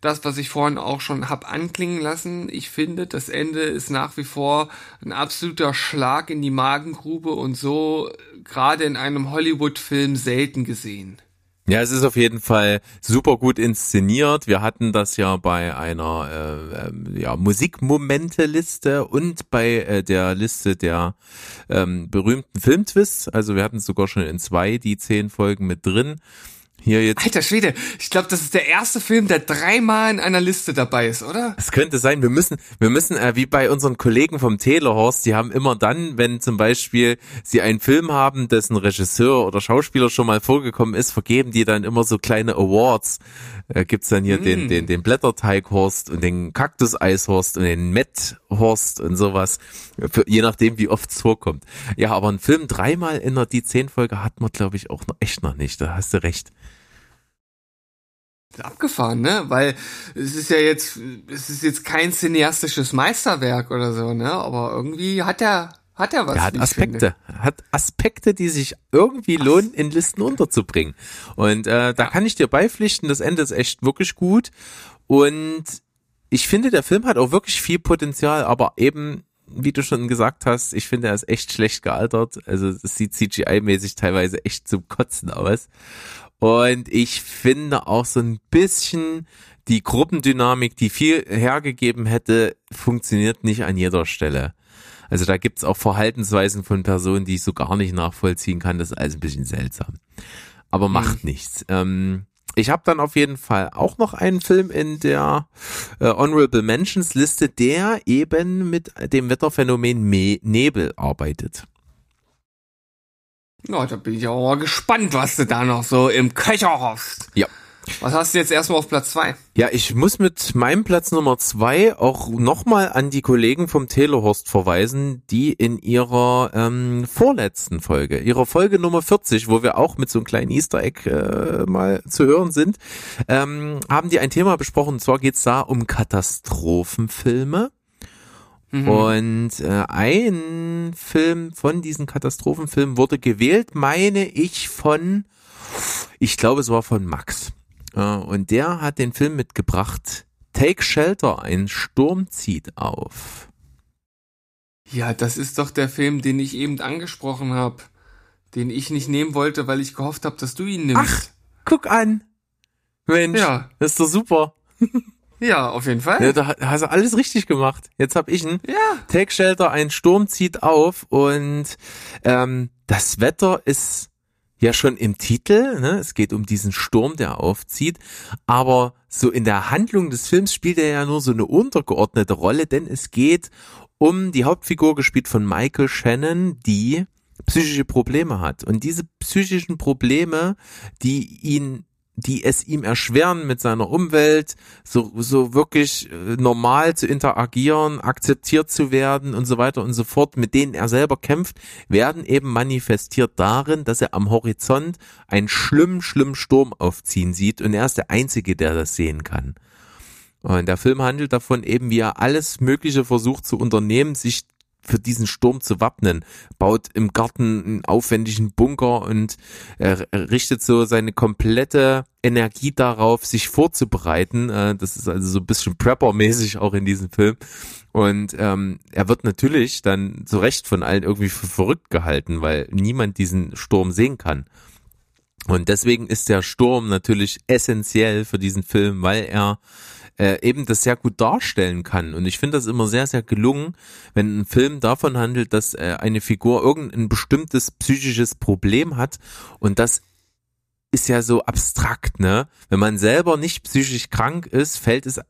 das, was ich vorhin auch schon hab anklingen lassen. Ich finde, das Ende ist nach wie vor ein absoluter Schlag in die Magengrube und so gerade in einem Hollywood-Film selten gesehen. Ja, es ist auf jeden Fall super gut inszeniert. Wir hatten das ja bei einer äh, äh, ja, Musikmomente-Liste und bei äh, der Liste der ähm, berühmten Filmtwists. Also wir hatten sogar schon in zwei die zehn Folgen mit drin. Hier jetzt. Alter Schwede, ich glaube, das ist der erste Film, der dreimal in einer Liste dabei ist, oder? Es könnte sein, wir müssen, wir müssen, äh, wie bei unseren Kollegen vom Telehorst, die haben immer dann, wenn zum Beispiel sie einen Film haben, dessen Regisseur oder Schauspieler schon mal vorgekommen ist, vergeben die dann immer so kleine Awards. Äh, gibt's dann hier mm. den, den, den Blätterteighorst und den Kaktuseishorst und den Metthorst und sowas. Für, je nachdem, wie oft es vorkommt. Ja, aber ein Film dreimal in der die zehn Folge hat man, glaube ich, auch noch echt noch nicht. Da hast du recht abgefahren, ne? Weil es ist ja jetzt, es ist jetzt kein cineastisches Meisterwerk oder so, ne? Aber irgendwie hat er, hat er was. Er hat Aspekte, hat Aspekte, die sich irgendwie lohnen, in Listen unterzubringen. Und äh, da kann ich dir beipflichten, das Ende ist echt wirklich gut. Und ich finde, der Film hat auch wirklich viel Potenzial, aber eben, wie du schon gesagt hast, ich finde, er ist echt schlecht gealtert. Also das sieht CGI-mäßig teilweise echt zum Kotzen aus. Und ich finde auch so ein bisschen die Gruppendynamik, die viel hergegeben hätte, funktioniert nicht an jeder Stelle. Also da gibt's auch Verhaltensweisen von Personen, die ich so gar nicht nachvollziehen kann. Das ist alles ein bisschen seltsam. Aber macht mhm. nichts. Ähm, ich habe dann auf jeden Fall auch noch einen Film in der äh, Honorable Mentions Liste, der eben mit dem Wetterphänomen Me Nebel arbeitet. Na, da bin ich auch mal gespannt, was du da noch so im Köcher hast. Ja. Was hast du jetzt erstmal auf Platz zwei? Ja, ich muss mit meinem Platz Nummer zwei auch nochmal an die Kollegen vom Telehorst verweisen, die in ihrer ähm, vorletzten Folge, ihrer Folge Nummer 40, wo wir auch mit so einem kleinen Easter Egg äh, mal zu hören sind, ähm, haben die ein Thema besprochen. Und zwar geht's da um Katastrophenfilme. Mhm. Und äh, ein Film von diesen Katastrophenfilmen wurde gewählt, meine ich, von, ich glaube, es war von Max. Äh, und der hat den Film mitgebracht. Take Shelter, ein Sturm zieht auf. Ja, das ist doch der Film, den ich eben angesprochen habe. Den ich nicht nehmen wollte, weil ich gehofft habe, dass du ihn nimmst. Ach, guck an. Mensch, ja. das ist doch super. Ja, auf jeden Fall. Ja, da hast du alles richtig gemacht. Jetzt hab ich ihn. Ja. Take Shelter, ein Sturm zieht auf und ähm, das Wetter ist ja schon im Titel, ne? es geht um diesen Sturm, der aufzieht, aber so in der Handlung des Films spielt er ja nur so eine untergeordnete Rolle, denn es geht um die Hauptfigur gespielt von Michael Shannon, die psychische Probleme hat. Und diese psychischen Probleme, die ihn die es ihm erschweren, mit seiner Umwelt so, so wirklich äh, normal zu interagieren, akzeptiert zu werden und so weiter und so fort, mit denen er selber kämpft, werden eben manifestiert darin, dass er am Horizont einen schlimmen, schlimmen Sturm aufziehen sieht und er ist der Einzige, der das sehen kann. Und der Film handelt davon eben, wie er alles Mögliche versucht zu unternehmen, sich für diesen Sturm zu wappnen, baut im Garten einen aufwendigen Bunker und er richtet so seine komplette Energie darauf, sich vorzubereiten. Äh, das ist also so ein bisschen Prepper-mäßig auch in diesem Film. Und ähm, er wird natürlich dann zu Recht von allen irgendwie für verrückt gehalten, weil niemand diesen Sturm sehen kann. Und deswegen ist der Sturm natürlich essentiell für diesen Film, weil er äh, eben das sehr gut darstellen kann. Und ich finde das immer sehr, sehr gelungen, wenn ein Film davon handelt, dass äh, eine Figur irgendein bestimmtes psychisches Problem hat und das ist ja so abstrakt, ne? Wenn man selber nicht psychisch krank ist, fällt es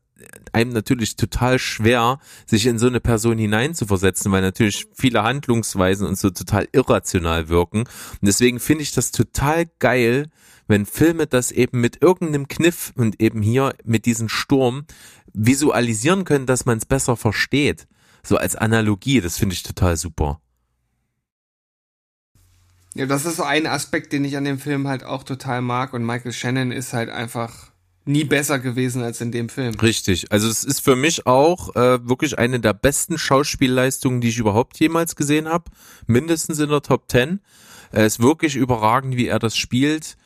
einem natürlich total schwer, sich in so eine Person hineinzuversetzen, weil natürlich viele Handlungsweisen und so total irrational wirken. Und deswegen finde ich das total geil, wenn Filme das eben mit irgendeinem Kniff und eben hier mit diesem Sturm visualisieren können, dass man es besser versteht. So als Analogie, das finde ich total super. Ja, das ist so ein Aspekt, den ich an dem Film halt auch total mag und Michael Shannon ist halt einfach nie besser gewesen als in dem Film. Richtig. Also es ist für mich auch äh, wirklich eine der besten Schauspielleistungen, die ich überhaupt jemals gesehen habe. Mindestens in der Top Ten. Es ist wirklich überragend, wie er das spielt.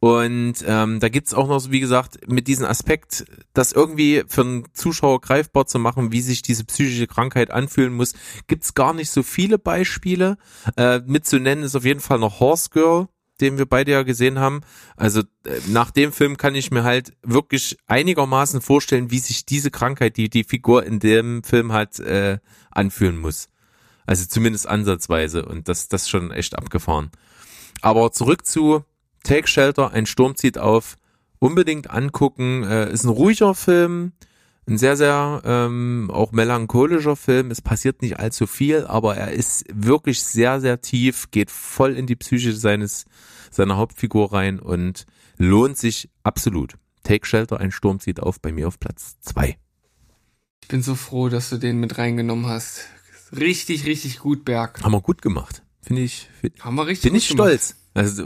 Und ähm, da gibt's auch noch, wie gesagt, mit diesem Aspekt, das irgendwie für einen Zuschauer greifbar zu machen, wie sich diese psychische Krankheit anfühlen muss, gibt's gar nicht so viele Beispiele. Äh, mit zu nennen ist auf jeden Fall noch Horse Girl, den wir beide ja gesehen haben. Also äh, nach dem Film kann ich mir halt wirklich einigermaßen vorstellen, wie sich diese Krankheit, die die Figur in dem Film halt äh, anfühlen muss. Also zumindest ansatzweise und das das schon echt abgefahren. Aber zurück zu Take Shelter, ein Sturm zieht auf, unbedingt angucken. Äh, ist ein ruhiger Film, ein sehr, sehr ähm, auch melancholischer Film. Es passiert nicht allzu viel, aber er ist wirklich sehr, sehr tief, geht voll in die Psyche seines seiner Hauptfigur rein und lohnt sich absolut. Take Shelter, ein Sturm zieht auf, bei mir auf Platz zwei. Ich bin so froh, dass du den mit reingenommen hast. Richtig, richtig gut, Berg. Haben wir gut gemacht. Finde ich. Find, Haben wir richtig Bin ich stolz. Also,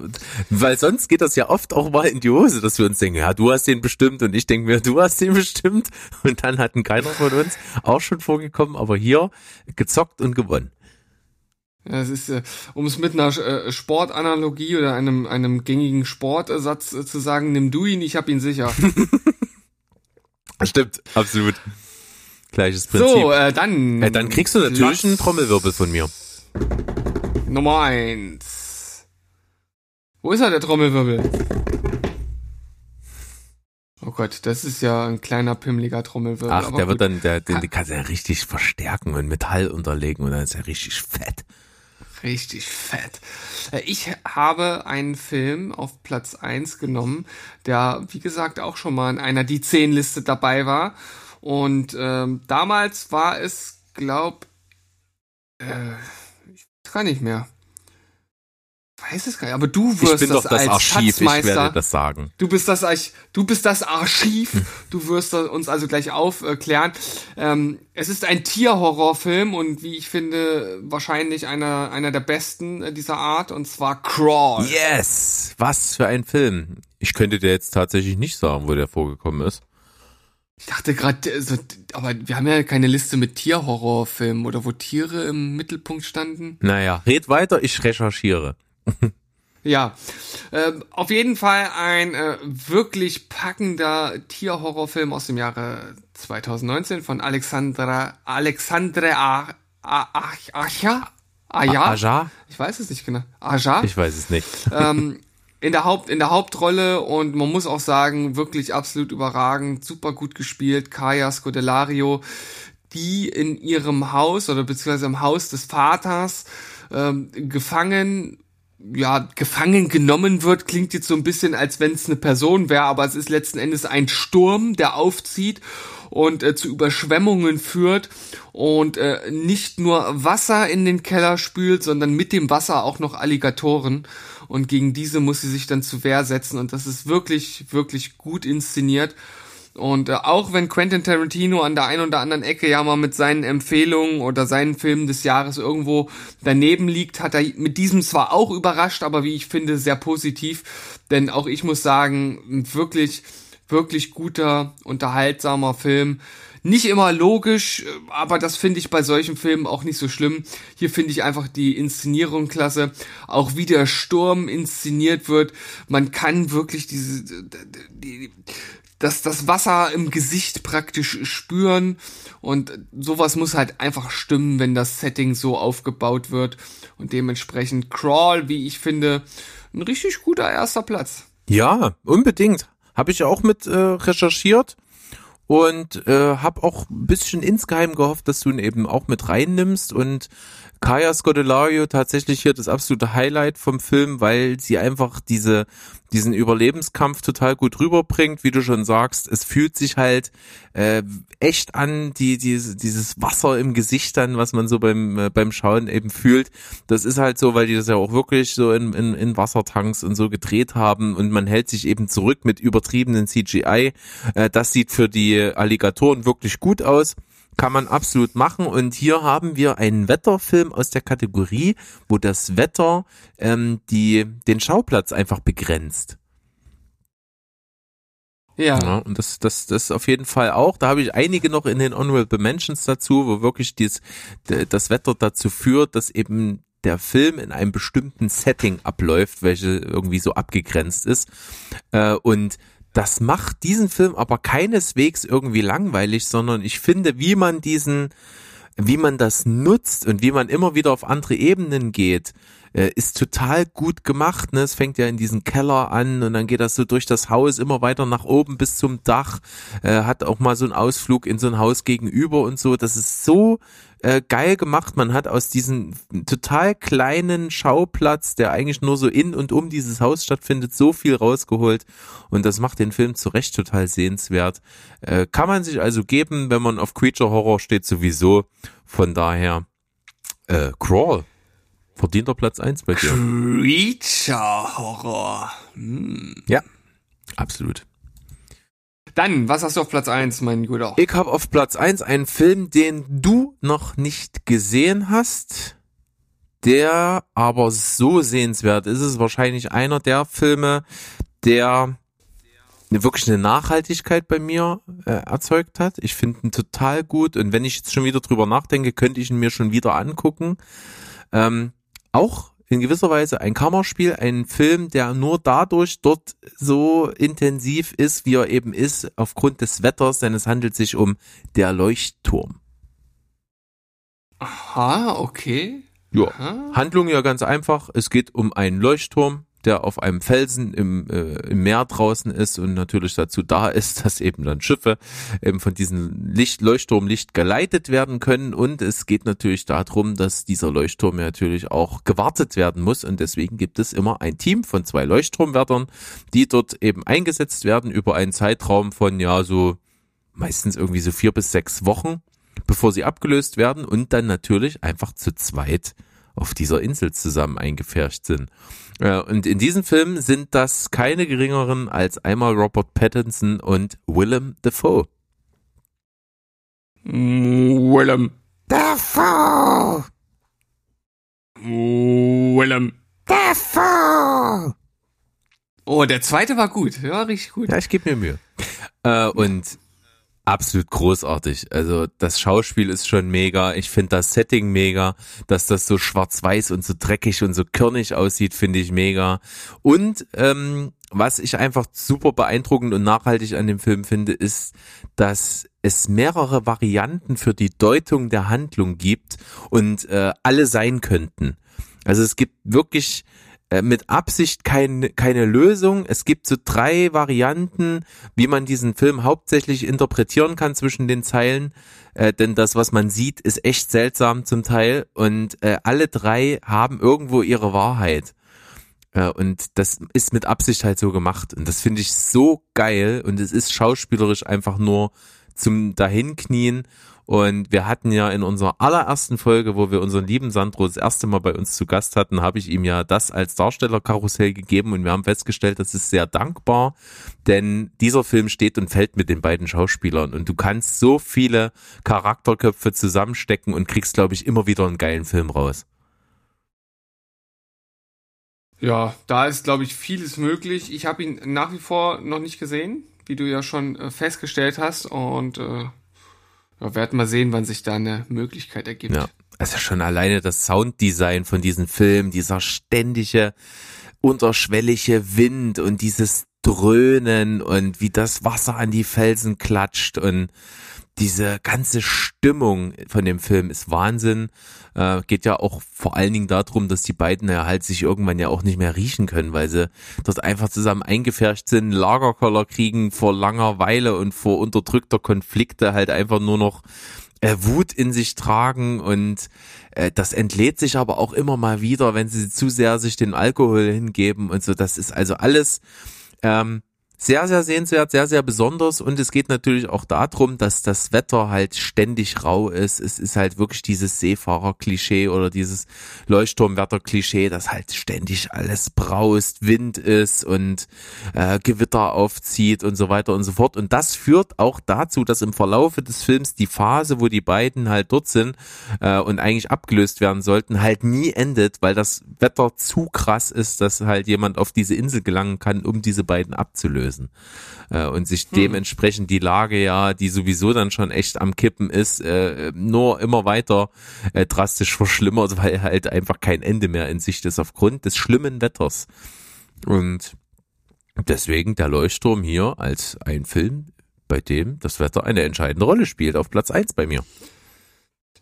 weil sonst geht das ja oft auch mal in die Hose, dass wir uns denken, ja, du hast den bestimmt und ich denke mir, du hast den bestimmt und dann hatten keiner von uns auch schon vorgekommen, aber hier gezockt und gewonnen. Ja, es ist, äh, um es mit einer äh, Sportanalogie oder einem, einem gängigen Sportersatz äh, zu sagen, nimm du ihn, ich hab ihn sicher. Stimmt, absolut. Gleiches Prinzip. So, äh, dann. äh, dann kriegst du natürlich einen Trommelwirbel von mir. Nummer eins. Wo ist er, der Trommelwirbel? Oh Gott, das ist ja ein kleiner pimmeliger Trommelwirbel. Ach, der gut. wird dann, der, den, den kannst du ja richtig verstärken und Metall unterlegen und dann ist er richtig fett. Richtig fett. Äh, Ich habe einen Film auf Platz eins genommen, der, wie gesagt, auch schon mal in einer Die 10 Liste dabei war. Und ähm, damals war es, glaub, äh, ich weiß gar nicht mehr. Weiß es gar nicht, aber du Ich wirst bin das doch das Archiv, ich werde das sagen. Du bist das Arch du bist das Archiv. Hm. Du wirst uns also gleich aufklären. Ähm, es ist ein Tierhorrorfilm und wie ich finde, wahrscheinlich einer, einer der besten äh, dieser Art und zwar Crawl. Yes! Was für ein Film. Ich könnte dir jetzt tatsächlich nicht sagen, wo der vorgekommen ist. Ich dachte gerade, also, aber wir haben ja keine Liste mit Tierhorrorfilmen oder wo Tiere im Mittelpunkt standen. Naja, red weiter, ich recherchiere. Ja, ähm, auf jeden Fall ein äh, wirklich packender Tierhorrorfilm aus dem Jahre 2019 von Alexandra Alexandre A- A- A- Acha Aja? Aja? Ich weiß es nicht genau. Aja? Ich weiß es nicht. ähm, in der Haupt in der Hauptrolle und man muss auch sagen wirklich absolut überragend, super gut gespielt, Kaya Scodelario, die in ihrem Haus oder beziehungsweise im Haus des Vaters ähm, gefangen ja, gefangen genommen wird, klingt jetzt so ein bisschen, als wenn es eine Person wäre, aber es ist letzten Endes ein Sturm, der aufzieht und äh, zu Überschwemmungen führt und äh, nicht nur Wasser in den Keller spült, sondern mit dem Wasser auch noch Alligatoren und gegen diese muss sie sich dann zu Wehr setzen und das ist wirklich, wirklich gut inszeniert. Und äh, auch wenn Quentin Tarantino an der einen oder anderen Ecke ja mal mit seinen Empfehlungen oder seinen Filmen des Jahres irgendwo daneben liegt, hat er mit diesem zwar auch überrascht, aber wie ich finde, sehr positiv. Denn auch ich muss sagen, wirklich, wirklich guter, unterhaltsamer Film. Nicht immer logisch, aber das finde ich bei solchen Filmen auch nicht so schlimm. Hier finde ich einfach die Inszenierung klasse. Auch wie der Sturm inszeniert wird. Man kann wirklich diese, die, das, das Wasser im Gesicht praktisch spüren und sowas muss halt einfach stimmen, wenn das Setting so aufgebaut wird und dementsprechend Crawl, wie ich finde, ein richtig guter erster Platz. Ja, unbedingt. Habe ich auch mit äh, recherchiert und äh, habe auch ein bisschen insgeheim gehofft, dass du ihn eben auch mit reinnimmst und Kaya Scodelario tatsächlich hier das absolute Highlight vom Film, weil sie einfach diese diesen Überlebenskampf total gut rüberbringt, wie du schon sagst. Es fühlt sich halt äh, echt an, die, die dieses Wasser im Gesicht dann, was man so beim äh, beim Schauen eben fühlt. Das ist halt so, weil die das ja auch wirklich so in, in, in Wassertanks und so gedreht haben und man hält sich eben zurück mit übertriebenen CGI. Äh, das sieht für die Alligatoren wirklich gut aus kann man absolut machen. Und hier haben wir einen Wetterfilm aus der Kategorie, wo das Wetter ähm, die, den Schauplatz einfach begrenzt. Ja. Ja, und das, das, das auf jeden Fall auch. Da habe ich einige noch in den Honorable Mentions dazu, wo wirklich dies, das Wetter dazu führt, dass eben der Film in einem bestimmten Setting abläuft, welche irgendwie so abgegrenzt ist. Äh, und das macht diesen Film aber keineswegs irgendwie langweilig, sondern ich finde, wie man diesen, wie man das nutzt und wie man immer wieder auf andere Ebenen geht, äh, ist total gut gemacht. Ne? Es fängt ja in diesen Keller an und dann geht das so durch das Haus immer weiter nach oben bis zum Dach. Äh, hat auch mal so einen Ausflug in so ein Haus gegenüber und so. Das ist so äh, geil gemacht. Man hat aus diesem total kleinen Schauplatz, der eigentlich nur so in und um dieses Haus stattfindet, so viel rausgeholt. Und das macht den Film zu Recht total sehenswert. Äh, kann man sich also geben, wenn man auf Creature Horror steht, sowieso. Von daher, äh, Crawl. Verdienter Platz eins bei dir. Creature Horror. Hm. Ja, absolut. Dann, was hast du auf Platz eins, mein Guter? Ich habe auf Platz eins einen Film, den du noch nicht gesehen hast, der aber so sehenswert ist. Es ist wahrscheinlich einer der Filme, der wirklich eine Nachhaltigkeit bei mir äh, erzeugt hat. Ich finde ihn total gut und wenn ich jetzt schon wieder drüber nachdenke, könnte ich ihn mir schon wieder angucken. Ähm, auch in gewisser Weise ein Kammerspiel, ein Film, der nur dadurch dort so intensiv ist, wie er eben ist, aufgrund des Wetters, denn es handelt sich um der Leuchtturm. Aha, okay. Ja. Aha. Handlung ja ganz einfach. Es geht um einen Leuchtturm, der auf einem Felsen im, äh, im Meer draußen ist und natürlich dazu da ist, dass eben dann Schiffe eben von diesem Licht, Leuchtturmlicht geleitet werden können. Und es geht natürlich darum, dass dieser Leuchtturm natürlich auch gewartet werden muss. Und deswegen gibt es immer ein Team von zwei Leuchtturmwärtern, die dort eben eingesetzt werden über einen Zeitraum von ja so meistens irgendwie so vier bis sechs Wochen, bevor sie abgelöst werden und dann natürlich einfach zu zweit auf dieser Insel zusammen eingefärscht sind. Ja, und in diesem Film sind das keine geringeren als einmal Robert Pattinson und Willem Dafoe. Willem. Dafoe! Willem. Dafoe! Oh, der zweite war gut. Ja, richtig gut. Ja, ich gebe mir Mühe. Äh, und absolut großartig. Also das Schauspiel ist schon mega. Ich finde das Setting mega, dass das so schwarz-weiß und so dreckig und so körnig aussieht, finde ich mega. Und ähm, was ich einfach super beeindruckend und nachhaltig an dem Film finde, ist, dass es mehrere Varianten für die Deutung der Handlung gibt und äh, alle sein könnten. Also es gibt wirklich mit Absicht kein, keine Lösung. Es gibt so drei Varianten, wie man diesen Film hauptsächlich interpretieren kann zwischen den Zeilen. Äh, denn das, was man sieht, ist echt seltsam zum Teil. Und äh, alle drei haben irgendwo ihre Wahrheit. Äh, und das ist mit Absicht halt so gemacht. Und das finde ich so geil. Und es ist schauspielerisch einfach nur zum Dahinknien. Und wir hatten ja in unserer allerersten Folge, wo wir unseren lieben Sandro das erste Mal bei uns zu Gast hatten, habe ich ihm ja das als Darstellerkarussell gegeben und wir haben festgestellt, das ist sehr dankbar, denn dieser Film steht und fällt mit den beiden Schauspielern und du kannst so viele Charakterköpfe zusammenstecken und kriegst, glaube ich, immer wieder einen geilen Film raus. Ja, da ist, glaube ich, vieles möglich. Ich habe ihn nach wie vor noch nicht gesehen, wie du ja schon äh, festgestellt hast. Und äh, ja, werden mal sehen, wann sich da eine Möglichkeit ergibt. Ja, also schon alleine das Sounddesign von diesem Film, dieser ständige, unterschwellige Wind und dieses Dröhnen und wie das Wasser an die Felsen klatscht und diese ganze Stimmung von dem Film ist Wahnsinn. Äh, geht ja auch vor allen Dingen darum, dass die beiden ja halt sich irgendwann ja auch nicht mehr riechen können, weil sie dort einfach zusammen eingefärscht sind, Lagerkoller kriegen vor langer Weile und vor unterdrückter Konflikte halt einfach nur noch äh, Wut in sich tragen und äh, das entlädt sich aber auch immer mal wieder, wenn sie zu sehr sich den Alkohol hingeben und so. Das ist also alles ähm, sehr, sehr sehenswert, sehr, sehr besonders und es geht natürlich auch darum, dass das Wetter halt ständig rau ist. Es ist halt wirklich dieses Seefahrer-Klischee oder dieses Leuchtturmwetter-Klischee, dass halt ständig alles braust, Wind ist und äh, Gewitter aufzieht und so weiter und so fort. Und das führt auch dazu, dass im Verlaufe des Films die Phase, wo die beiden halt dort sind äh, und eigentlich abgelöst werden sollten, halt nie endet, weil das Wetter zu krass ist, dass halt jemand auf diese Insel gelangen kann, um diese beiden abzulösen gewesen. Äh, und sich hm. dementsprechend die Lage ja, die sowieso dann schon echt am Kippen ist, äh, nur immer weiter äh, drastisch verschlimmert, weil halt einfach kein Ende mehr in Sicht ist aufgrund des schlimmen Wetters. Und deswegen der Leuchtturm hier als ein Film, bei dem das Wetter eine entscheidende Rolle spielt, auf Platz eins bei mir.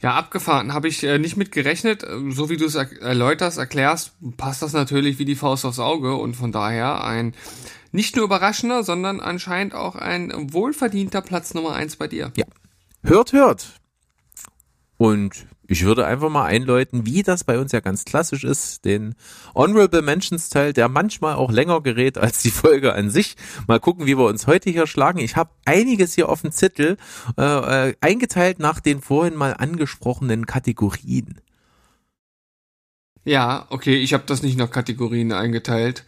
Ja, abgefahren. Habe ich äh, nicht mit gerechnet. Ähm, so wie du es er erläuterst, erklärst, passt das natürlich wie die Faust aufs Auge und von daher ein nicht nur überraschender, sondern anscheinend auch ein wohlverdienter Platz Nummer eins bei dir. Ja. Hört, hört. Und ich würde einfach mal einläuten, wie das bei uns ja ganz klassisch ist, den Honorable Mentions Teil, der manchmal auch länger gerät als die Folge an sich. Mal gucken, wie wir uns heute hier schlagen. Ich habe einiges hier auf dem Zettel äh, äh, eingeteilt nach den vorhin mal angesprochenen Kategorien. Ja, okay, ich habe das nicht nach Kategorien eingeteilt.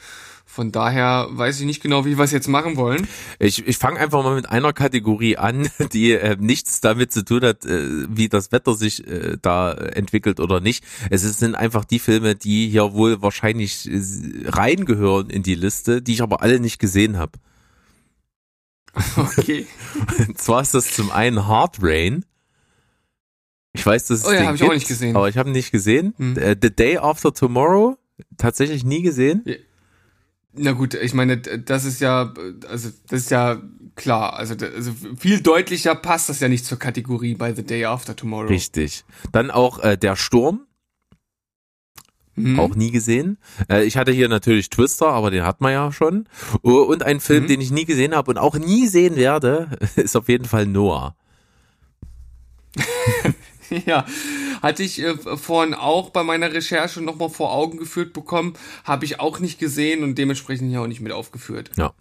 Von daher weiß ich nicht genau, wie wir es jetzt machen wollen. Ich, ich fange einfach mal mit einer Kategorie an, die äh, nichts damit zu tun hat, äh, wie das Wetter sich äh, da entwickelt oder nicht. Es sind einfach die Filme, die hier wohl wahrscheinlich äh, reingehören in die Liste, die ich aber alle nicht gesehen habe. Okay. Und zwar ist das zum einen Hard Rain. Ich weiß, dass es oh ja, habe ich gibt, auch nicht gesehen. aber ich habe ihn nicht gesehen. Hm. Äh, The Day After Tomorrow Tatsächlich nie gesehen? Na gut, ich meine, das ist ja, also das ist ja klar. Also, also viel deutlicher passt das ja nicht zur Kategorie bei The Day After Tomorrow. Richtig. Dann auch äh, der Sturm. Mhm. Auch nie gesehen. Äh, ich hatte hier natürlich Twister, aber den hat man ja schon. Und ein Film, Mhm. den ich nie gesehen habe und auch nie sehen werde, ist auf jeden Fall Noah. Ja, hatte ich äh, vorhin auch bei meiner Recherche nochmal vor Augen geführt bekommen, habe ich auch nicht gesehen und dementsprechend hier auch nicht mit aufgeführt. Ja.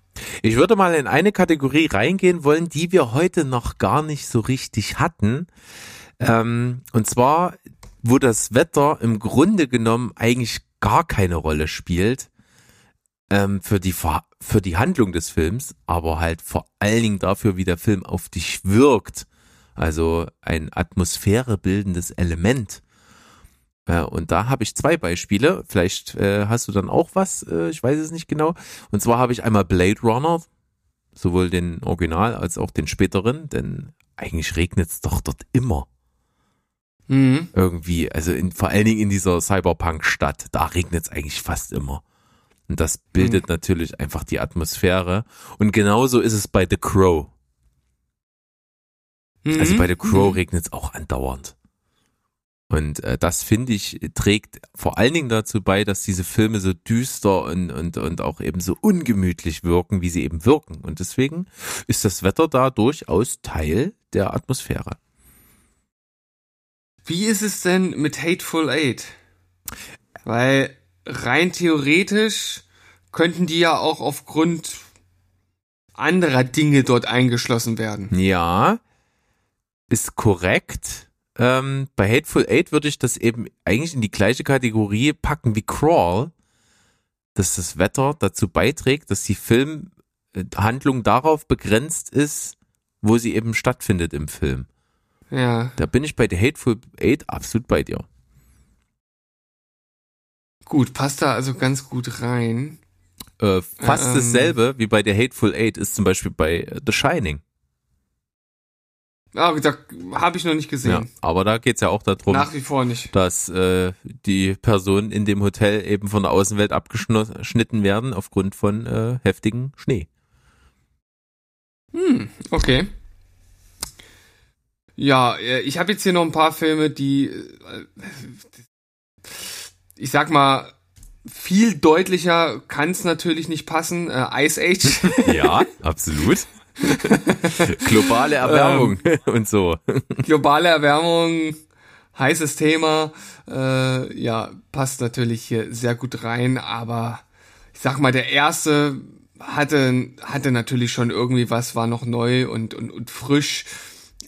Ich würde mal in eine Kategorie reingehen wollen, die wir heute noch gar nicht so richtig hatten. Ähm, und zwar, wo das Wetter im Grunde genommen eigentlich gar keine Rolle spielt ähm, für, die, für die Handlung des Films, aber halt vor allen Dingen dafür, wie der Film auf dich wirkt. Also ein atmosphärebildendes Element. Äh, und da habe ich zwei Beispiele. Vielleicht äh, hast du dann auch was, äh, ich weiß es nicht genau. Und zwar habe ich einmal Blade Runner, sowohl den Original als auch den späteren, denn eigentlich regnet es doch dort immer Mhm. irgendwie. Also in, vor allen Dingen in dieser Cyberpunk-Stadt, da regnet es eigentlich fast immer. Und das bildet natürlich einfach die Atmosphäre. Und genauso ist es bei The Crow. Also Mhm. bei The Crow Mhm. regnet es auch andauernd. Und äh, das finde ich trägt vor allen Dingen dazu bei, dass diese Filme so düster und, und, und auch eben so ungemütlich wirken, wie sie eben wirken. Und deswegen ist das Wetter da durchaus Teil der Atmosphäre. Wie ist es denn mit Hateful Eight? Weil rein theoretisch könnten die ja auch aufgrund anderer Dinge dort eingeschlossen werden. Ja, ist korrekt. Ähm, bei Hateful Eight würde ich das eben eigentlich in die gleiche Kategorie packen wie Crawl, dass das Wetter dazu beiträgt, dass die Filmhandlung darauf begrenzt ist, wo sie eben stattfindet im Film. Ja, Da bin ich bei The Hateful Eight absolut bei dir. gut, passt da also ganz gut rein. Äh, fast Ähm. dasselbe wie bei The Hateful Eight ist zum Beispiel bei The Shining. Ah, da habe ich noch nicht Ja, gesehen. aber da geht's ja auch darum, Nach wie vor nicht. dass äh, die Personen in dem Hotel eben von der Außenwelt abgeschnitten werden aufgrund von äh, heftigem Schnee. Hm, okay. Ja, äh, ich habe jetzt hier noch ein paar Filme, die, äh, ich sag mal, viel deutlicher kann es natürlich nicht passen. Äh, Ice Age, Ja, absolut. Globale Erwärmung und so. globale Erwärmung, heißes Thema. Äh, ja, passt natürlich hier sehr gut rein, aber ich sag mal, der erste hatte, hatte natürlich schon irgendwie was, war noch neu und, und, und frisch.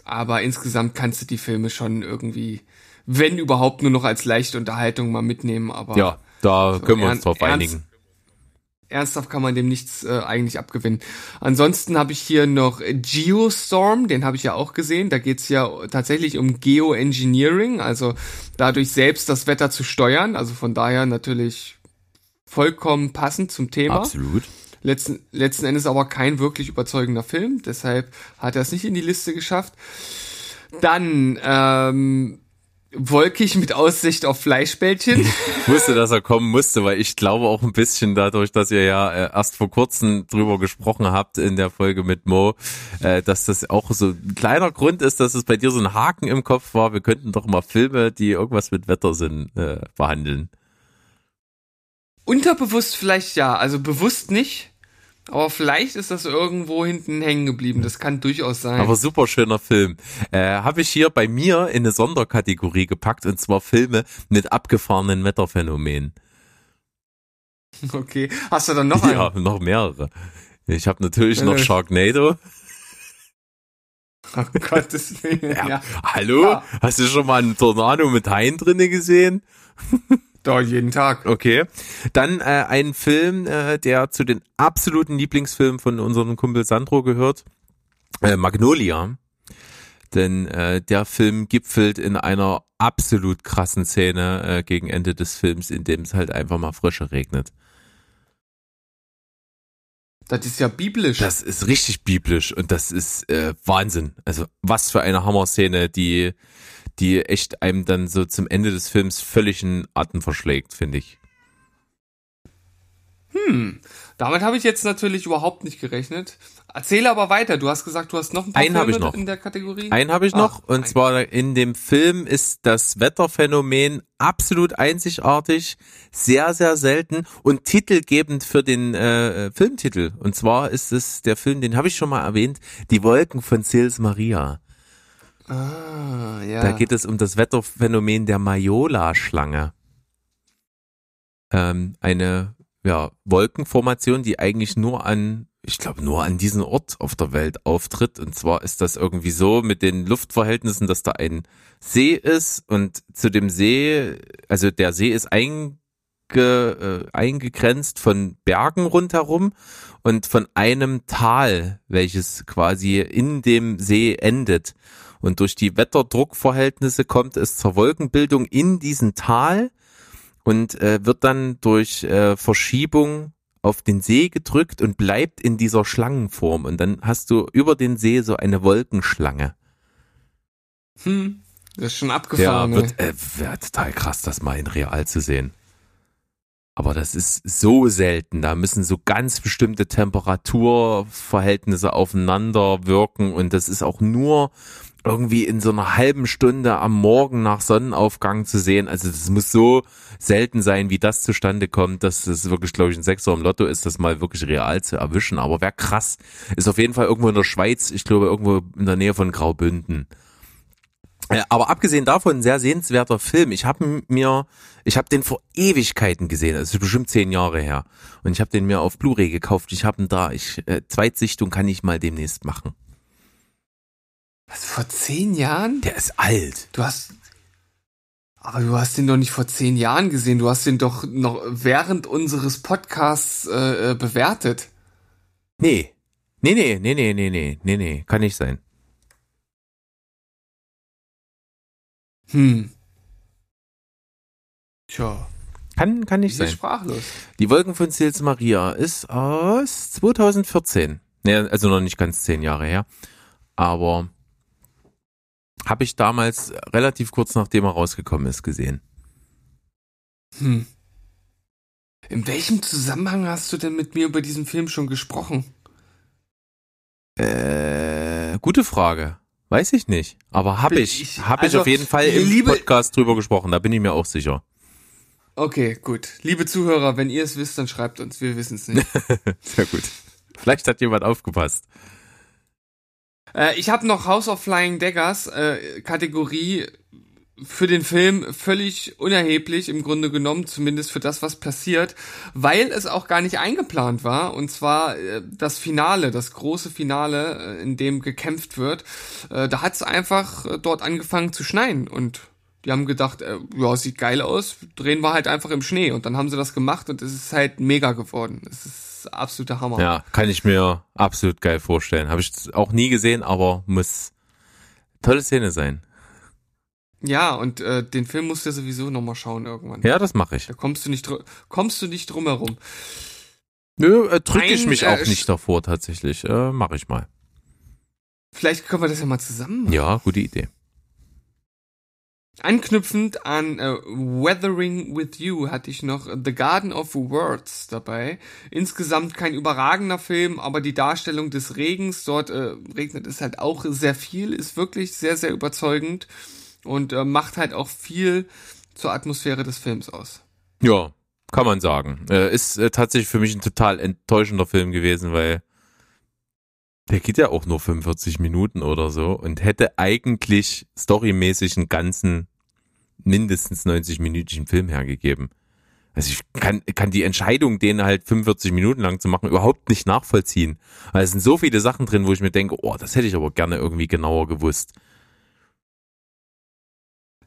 Aber insgesamt kannst du die Filme schon irgendwie, wenn überhaupt, nur noch als leichte Unterhaltung mal mitnehmen. Aber Ja, da können wir uns drauf einigen. Ernsthaft kann man dem nichts äh, eigentlich abgewinnen. Ansonsten habe ich hier noch Geostorm, den habe ich ja auch gesehen. Da geht's ja tatsächlich um Geoengineering, also dadurch selbst das Wetter zu steuern. Also von daher natürlich vollkommen passend zum Thema. Absolut. Letzten, letzten Endes aber kein wirklich überzeugender Film, deshalb hat er es nicht in die Liste geschafft. Dann ähm, wolkig mit Aussicht auf Fleischbällchen. Ich wusste, dass er kommen musste, weil ich glaube auch ein bisschen dadurch, dass ihr ja äh, erst vor kurzem drüber gesprochen habt in der Folge mit Mo, äh, dass das auch so ein kleiner Grund ist, dass es bei dir so ein Haken im Kopf war. Wir könnten doch mal Filme, die irgendwas mit Wetter sind, äh, behandeln. Unterbewusst vielleicht ja, also bewusst nicht. Aber vielleicht ist das irgendwo hinten hängen geblieben. Das kann durchaus sein. Aber super schöner Film. Äh, Habe ich hier bei mir in eine Sonderkategorie gepackt und zwar Filme mit abgefahrenen Wetterphänomenen. okay. Hast du dann noch einen? Ja, noch mehrere. Ich habe natürlich noch Äh. Sharknado. Oh Gottes Willen. Ja. Ja. Hallo? Ja. Hast du schon mal einen Tornado mit Haien drinne gesehen? Doch, jeden Tag. Okay. Dann äh, ein Film, äh, der zu den absoluten Lieblingsfilmen von unserem Kumpel Sandro gehört. Äh, Magnolia. Denn äh, der Film gipfelt in einer absolut krassen Szene äh, gegen Ende des Films, in dem es halt einfach mal frische regnet. Das ist ja biblisch. Das ist richtig biblisch und das ist äh, Wahnsinn. Also was für eine Hammer-Szene, die, die echt einem dann so zum Ende des Films völlig in Atem verschlägt, finde ich. Hm, damit habe ich jetzt natürlich überhaupt nicht gerechnet. Erzähle aber weiter. Du hast gesagt, du hast noch ein paar Einen Filme ich noch. in der Kategorie. Einen habe ich Ah, noch, und zwar in dem Film ist das Wetterphänomen absolut einzigartig, sehr, sehr selten und titelgebend für den äh, Filmtitel. Und zwar ist es der Film, den habe ich schon mal erwähnt, Die Wolken von Sils Maria. Ah, ja. Da geht es um das Wetterphänomen der Majola-Schlange. Ähm, eine ja, Wolkenformation, die eigentlich nur an, ich glaube, nur an diesem Ort auf der Welt auftritt. Und zwar ist das irgendwie so mit den Luftverhältnissen, dass da ein See ist und zu dem See, also der See ist einge, äh, eingegrenzt von Bergen rundherum und von einem Tal, welches quasi in dem See endet. Und durch die Wetterdruckverhältnisse kommt es zur Wolkenbildung in diesem Tal und äh, wird dann durch äh, Verschiebung auf den See gedrückt und bleibt in dieser Schlangenform. Und dann hast du über den See so eine Wolkenschlange. Hm, das ist schon Ja, abgefahren. ne? wird äh, total krass, das mal in real zu sehen. Aber das ist so selten. Da müssen so ganz bestimmte Temperaturverhältnisse aufeinander wirken und das ist auch nur irgendwie in so einer halben Stunde am Morgen nach Sonnenaufgang zu sehen. Also das muss so selten sein, wie das zustande kommt, dass es wirklich, glaube ich, ein Sechser im Lotto ist, das mal wirklich real zu erwischen. Aber wäre krass. Ist auf jeden Fall irgendwo in der Schweiz, ich glaube irgendwo in der Nähe von Graubünden. Äh, Aber abgesehen davon, ein sehr sehenswerter Film. Ich habe mir, ich habe den vor Ewigkeiten gesehen. Ist bestimmt zehn Jahre her. Und ich habe den mir auf Blu-ray gekauft. Ich habe ihn da. Ich äh, Zweitsichtung kann ich mal demnächst machen. Was, vor zehn Jahren? Der ist alt. Du hast. Aber du hast den doch nicht vor zehn Jahren gesehen. Du hast den doch noch während unseres Podcasts äh, äh, bewertet. Nee. Nee, nee, nee, nee, nee, nee, nee, nee, kann nicht sein. Hm. Tja, Kann, kann ich nicht sein. sprachlos. Die Wolken von Sils Maria ist aus 2014. Nee, also noch nicht ganz zehn Jahre her. Aber habe ich damals relativ kurz nachdem er rausgekommen ist gesehen. Hm. In welchem Zusammenhang hast du denn mit mir über diesen Film schon gesprochen? Äh, gute Frage. Weiß ich nicht. Aber habe ich, Ich- habe ich also, auf jeden Fall im liebe- Podcast drüber gesprochen. Da bin ich mir auch sicher. Okay, gut. Liebe Zuhörer, wenn ihr es wisst, dann schreibt uns. Wir wissen es nicht. Sehr gut. Vielleicht hat jemand aufgepasst. Äh, ich habe noch House of Flying Daggers, äh, Kategorie für den Film völlig unerheblich im Grunde genommen, zumindest für das, was passiert, weil es auch gar nicht eingeplant war. Und zwar äh, das Finale, das große Finale, äh, in dem gekämpft wird. Äh, da hat es einfach äh, dort angefangen zu schneien und die haben gedacht, äh, ja, sieht geil aus, drehen wir halt einfach im Schnee. Und dann haben sie das gemacht und es ist halt mega geworden. Es ist absoluter Hammer. Ja, kann ich mir absolut geil vorstellen. Habe ich auch nie gesehen, aber muss tolle Szene sein. Ja, und äh, den Film musst du sowieso nochmal schauen irgendwann. Ja, das mache ich. Da kommst du nicht kommst du nicht drum herum. Nö, äh, drücke ich mich äh, auch nicht davor tatsächlich. Äh, mache ich mal. Vielleicht können wir das ja mal zusammen machen. Ja, gute Idee. Anknüpfend an äh, Weathering with You hatte ich noch The Garden of Words dabei. Insgesamt kein überragender Film, aber die Darstellung des Regens, dort äh, regnet es halt auch sehr viel, ist wirklich sehr, sehr überzeugend und äh, macht halt auch viel zur Atmosphäre des Films aus. Ja, kann man sagen. Äh, ist äh, tatsächlich für mich ein total enttäuschender Film gewesen, weil der geht ja auch nur 45 Minuten oder so und hätte eigentlich storymäßig einen ganzen mindestens 90-minütigen Film hergegeben. Also ich kann, kann die Entscheidung, den halt 45 Minuten lang zu machen, überhaupt nicht nachvollziehen. Weil es sind so viele Sachen drin, wo ich mir denke, oh, das hätte ich aber gerne irgendwie genauer gewusst.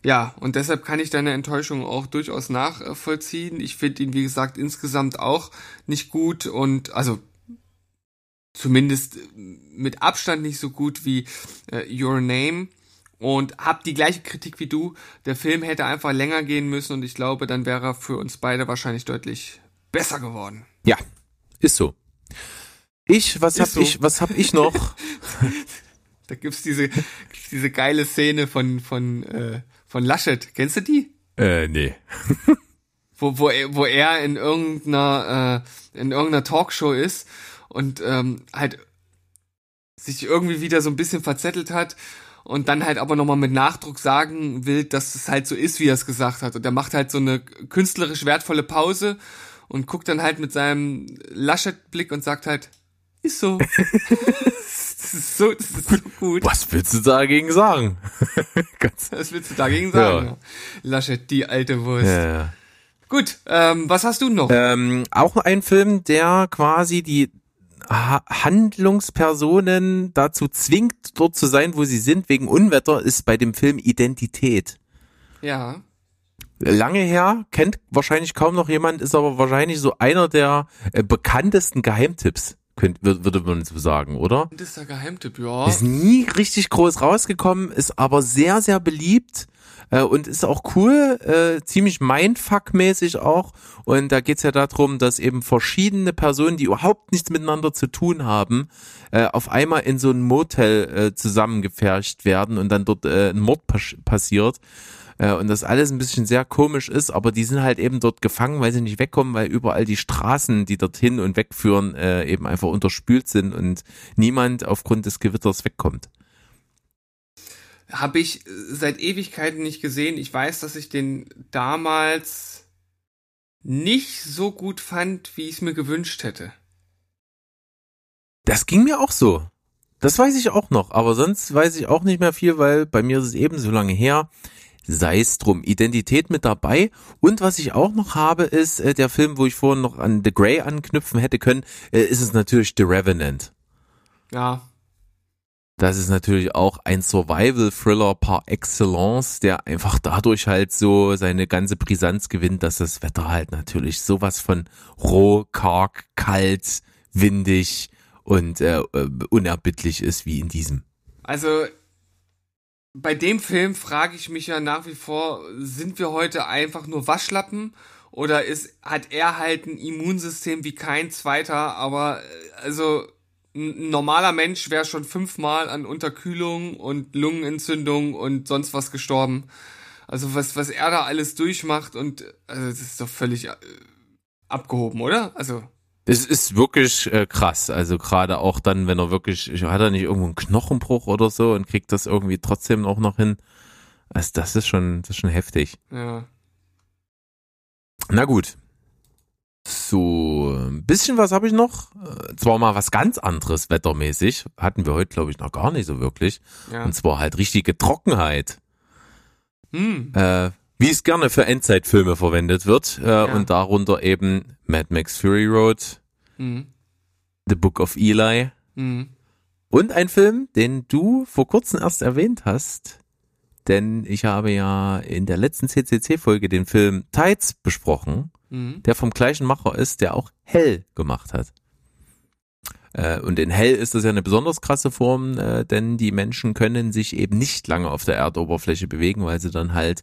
Ja, und deshalb kann ich deine Enttäuschung auch durchaus nachvollziehen. Ich finde ihn, wie gesagt, insgesamt auch nicht gut und also zumindest mit Abstand nicht so gut wie äh, Your Name und hab die gleiche Kritik wie du. Der Film hätte einfach länger gehen müssen und ich glaube, dann wäre er für uns beide wahrscheinlich deutlich besser geworden. Ja, ist so. Ich, was Ist hab so. ich, was hab ich noch? Da gibt's diese diese geile Szene von von äh, von Laschet. Kennst du die? äh, nee. wo, wo, er, wo er in irgendeiner, äh, in irgendeiner Talkshow ist und ähm, halt sich irgendwie wieder so ein bisschen verzettelt hat und dann halt aber nochmal mit Nachdruck sagen will, dass es halt so ist, wie er es gesagt hat. Und er macht halt so eine künstlerisch wertvolle Pause und guckt dann halt mit seinem Laschet-Blick und sagt halt, ist so. das ist so, das ist so gut. Was willst du dagegen sagen? Was willst du dagegen sagen? Ja. Laschet, die alte Wurst. Ja, ja. Gut, ähm, was hast du noch? Ähm, auch ein Film, der quasi die Handlungspersonen dazu zwingt, dort zu sein, wo sie sind, wegen Unwetter, ist bei dem Film Identität. Ja. Lange her, kennt wahrscheinlich kaum noch jemand, ist aber wahrscheinlich so einer der äh, bekanntesten Geheimtipps könnte, würde man so sagen, oder? Das ist der Geheimtipp, ja. Ist nie richtig groß rausgekommen, ist aber sehr, sehr beliebt äh, und ist auch cool, äh, ziemlich Mindfuck-mäßig auch. Und da geht's ja darum, dass eben verschiedene Personen, die überhaupt nichts miteinander zu tun haben, äh, auf einmal in so ein Motel äh, zusammengepfercht werden und dann dort äh, ein Mord pas passiert äh, und das alles ein bisschen sehr komisch ist, aber die sind halt eben dort gefangen, weil sie nicht wegkommen, weil überall die Straßen, die dorthin und wegführen, äh, eben einfach unterspült sind und niemand aufgrund des Gewitters wegkommt. Habe ich seit Ewigkeiten nicht gesehen. Ich weiß, dass ich den damals nicht so gut fand, wie ich es mir gewünscht hätte. Das ging mir auch so. Das weiß ich auch noch, aber sonst weiß ich auch nicht mehr viel, weil bei mir ist es eben so lange her sei es drum. Identität mit dabei. Und was ich auch noch habe, ist äh, der Film, wo ich vorhin noch an The Grey anknüpfen hätte können, äh, ist es natürlich The Revenant. Ja. Das ist natürlich auch ein Survival-Thriller par excellence, der einfach dadurch halt so seine ganze Brisanz gewinnt, dass das Wetter halt natürlich sowas von roh, karg, kalt, windig und äh, äh unerbittlich ist wie in diesem. Also bei dem Film frage ich mich ja nach wie vor, sind wir heute einfach nur Waschlappen oder ist, hat er halt ein Immunsystem wie kein zweiter, aber äh, also ein normaler Mensch wäre schon fünfmal an Unterkühlung und Lungenentzündung und sonst was gestorben. Also was, was er da alles durchmacht und also das ist doch völlig äh, abgehoben, oder? Also es ist wirklich äh, krass. Also gerade auch dann, wenn er wirklich, hat er nicht irgendwo einen Knochenbruch oder so und kriegt das irgendwie trotzdem auch noch hin. Also das ist schon, das ist schon heftig. Ja. Na gut. So, ein bisschen was habe ich noch. Äh, zwar mal was ganz anderes wettermäßig. Hatten wir heute, glaube ich, noch gar nicht so wirklich. Ja. Und zwar halt richtige Trockenheit. Hm. Äh, wie es gerne für Endzeitfilme verwendet wird. Äh, ja. Und darunter eben Mad Max Fury Road, mhm. The Book of Eli mhm. und ein Film, den du vor kurzem erst erwähnt hast. Denn ich habe ja in der letzten CCC-Folge den Film Tides besprochen, mhm. der vom gleichen Macher ist, der auch Hell gemacht hat. Äh, und in Hell ist das ja eine besonders krasse Form, äh, denn die Menschen können sich eben nicht lange auf der Erdoberfläche bewegen, weil sie dann halt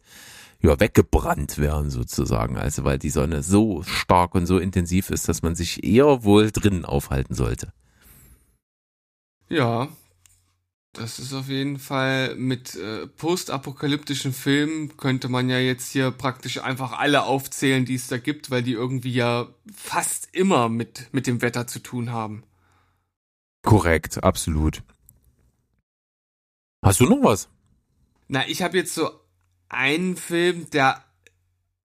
ja, weggebrannt werden sozusagen. Also weil die Sonne so stark und so intensiv ist, dass man sich eher wohl drinnen aufhalten sollte. Ja, das ist auf jeden Fall mit äh, postapokalyptischen Filmen könnte man ja jetzt hier praktisch einfach alle aufzählen, die es da gibt, weil die irgendwie ja fast immer mit, mit dem Wetter zu tun haben. Korrekt, absolut. Hast du noch was? Na, ich habe jetzt so einen Film, der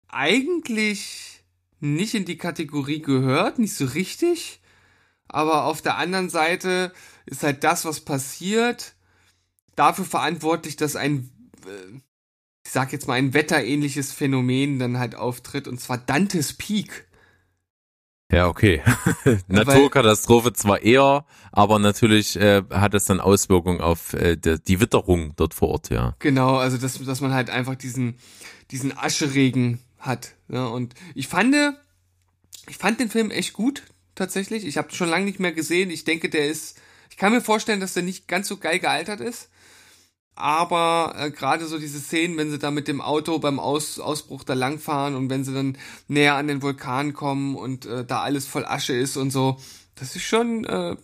eigentlich nicht in die Kategorie gehört, nicht so richtig. Aber auf der anderen Seite ist halt das, was passiert, dafür verantwortlich, dass ein, äh, ich sag jetzt mal, ein wetterähnliches Phänomen dann halt auftritt, und zwar Dantes Peak. Ja, okay. Naturkatastrophe zwar eher, aber natürlich äh, hat es dann Auswirkungen auf äh, die, die Witterung dort vor Ort, ja. Genau, also dass, dass man halt einfach diesen, diesen Ascheregen hat. Ne? und ich fand, ich fand den Film echt gut, tatsächlich. Ich habe schon lange nicht mehr gesehen. Ich denke, der ist, ich kann mir vorstellen, dass der nicht ganz so geil gealtert ist aber äh, gerade so diese Szenen, wenn sie da mit dem Auto beim Aus Ausbruch da langfahren und wenn sie dann näher an den Vulkan kommen und äh, da alles voll Asche ist und so, das ist schon, äh,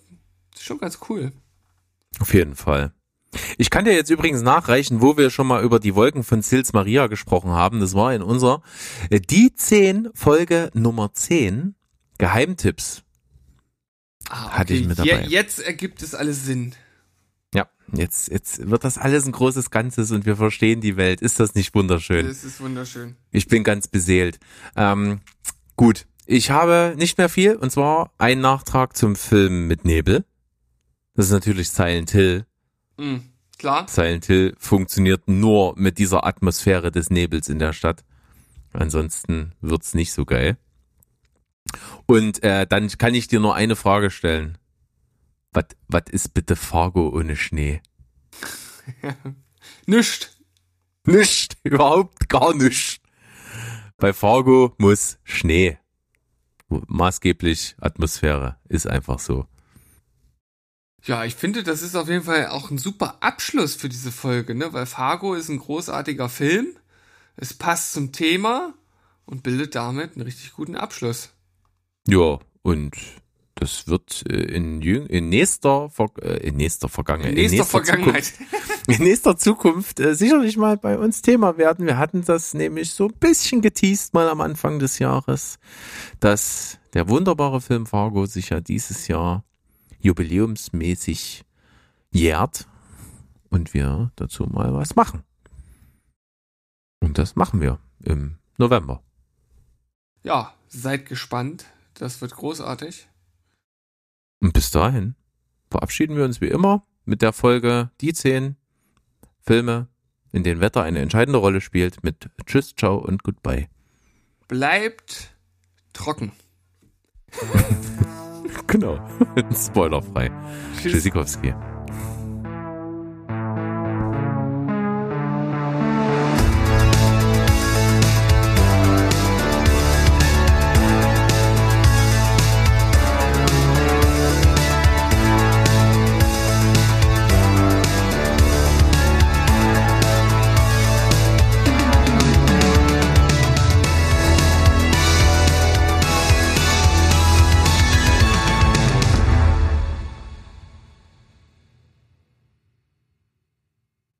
schon ganz cool. Auf jeden Fall. Ich kann dir jetzt übrigens nachreichen, wo wir schon mal über die Wolken von Sils Maria gesprochen haben. Das war in unserer äh, Die 10 Folge Nummer 10 Geheimtipps. Ah, Hatte ich mit dabei. Je, jetzt ergibt es alles Sinn. Ja, jetzt, jetzt wird das alles ein großes Ganzes und wir verstehen die Welt. Ist das nicht wunderschön? Das ist wunderschön. Ich bin ganz beseelt. Ähm, gut, ich habe nicht mehr viel und zwar ein Nachtrag zum Film mit Nebel. Das ist natürlich Silent Hill. Mhm, klar. Silent Hill funktioniert nur mit dieser Atmosphäre des Nebels in der Stadt. Ansonsten wird's nicht so geil. Und äh, dann kann ich dir nur eine Frage stellen. Was ist bitte Fargo ohne Schnee? Nischt. Nicht, überhaupt gar nicht. Bei Fargo muss Schnee. Maßgeblich Atmosphäre. Ist einfach so. Ja, ich finde, das ist auf jeden Fall auch ein super Abschluss für diese Folge, ne? Weil Fargo ist ein großartiger Film. Es passt zum Thema und bildet damit einen richtig guten Abschluss. Ja, und das wird äh, in, jüng in nächster, Ver äh, in nächster Vergangenheit, In nächster Vergangenheit. Zukunft, in nächster Zukunft äh, sicherlich mal bei uns Thema werden. Wir hatten das nämlich so ein bisschen geteased mal am Anfang des Jahres, dass der wunderbare Film Fargo sich ja dieses Jahr jubiläumsmäßig jährt und wir dazu mal was machen. Und das machen wir im November. Ja, seid gespannt. Das wird großartig. Und bis dahin verabschieden wir uns wie immer mit der Folge Die 10 Filme, in denen Wetter eine entscheidende Rolle spielt, mit Tschüss, Ciao und Goodbye. Bleibt trocken. Genau. Spoilerfrei. Tschüss. Tschüssikowski.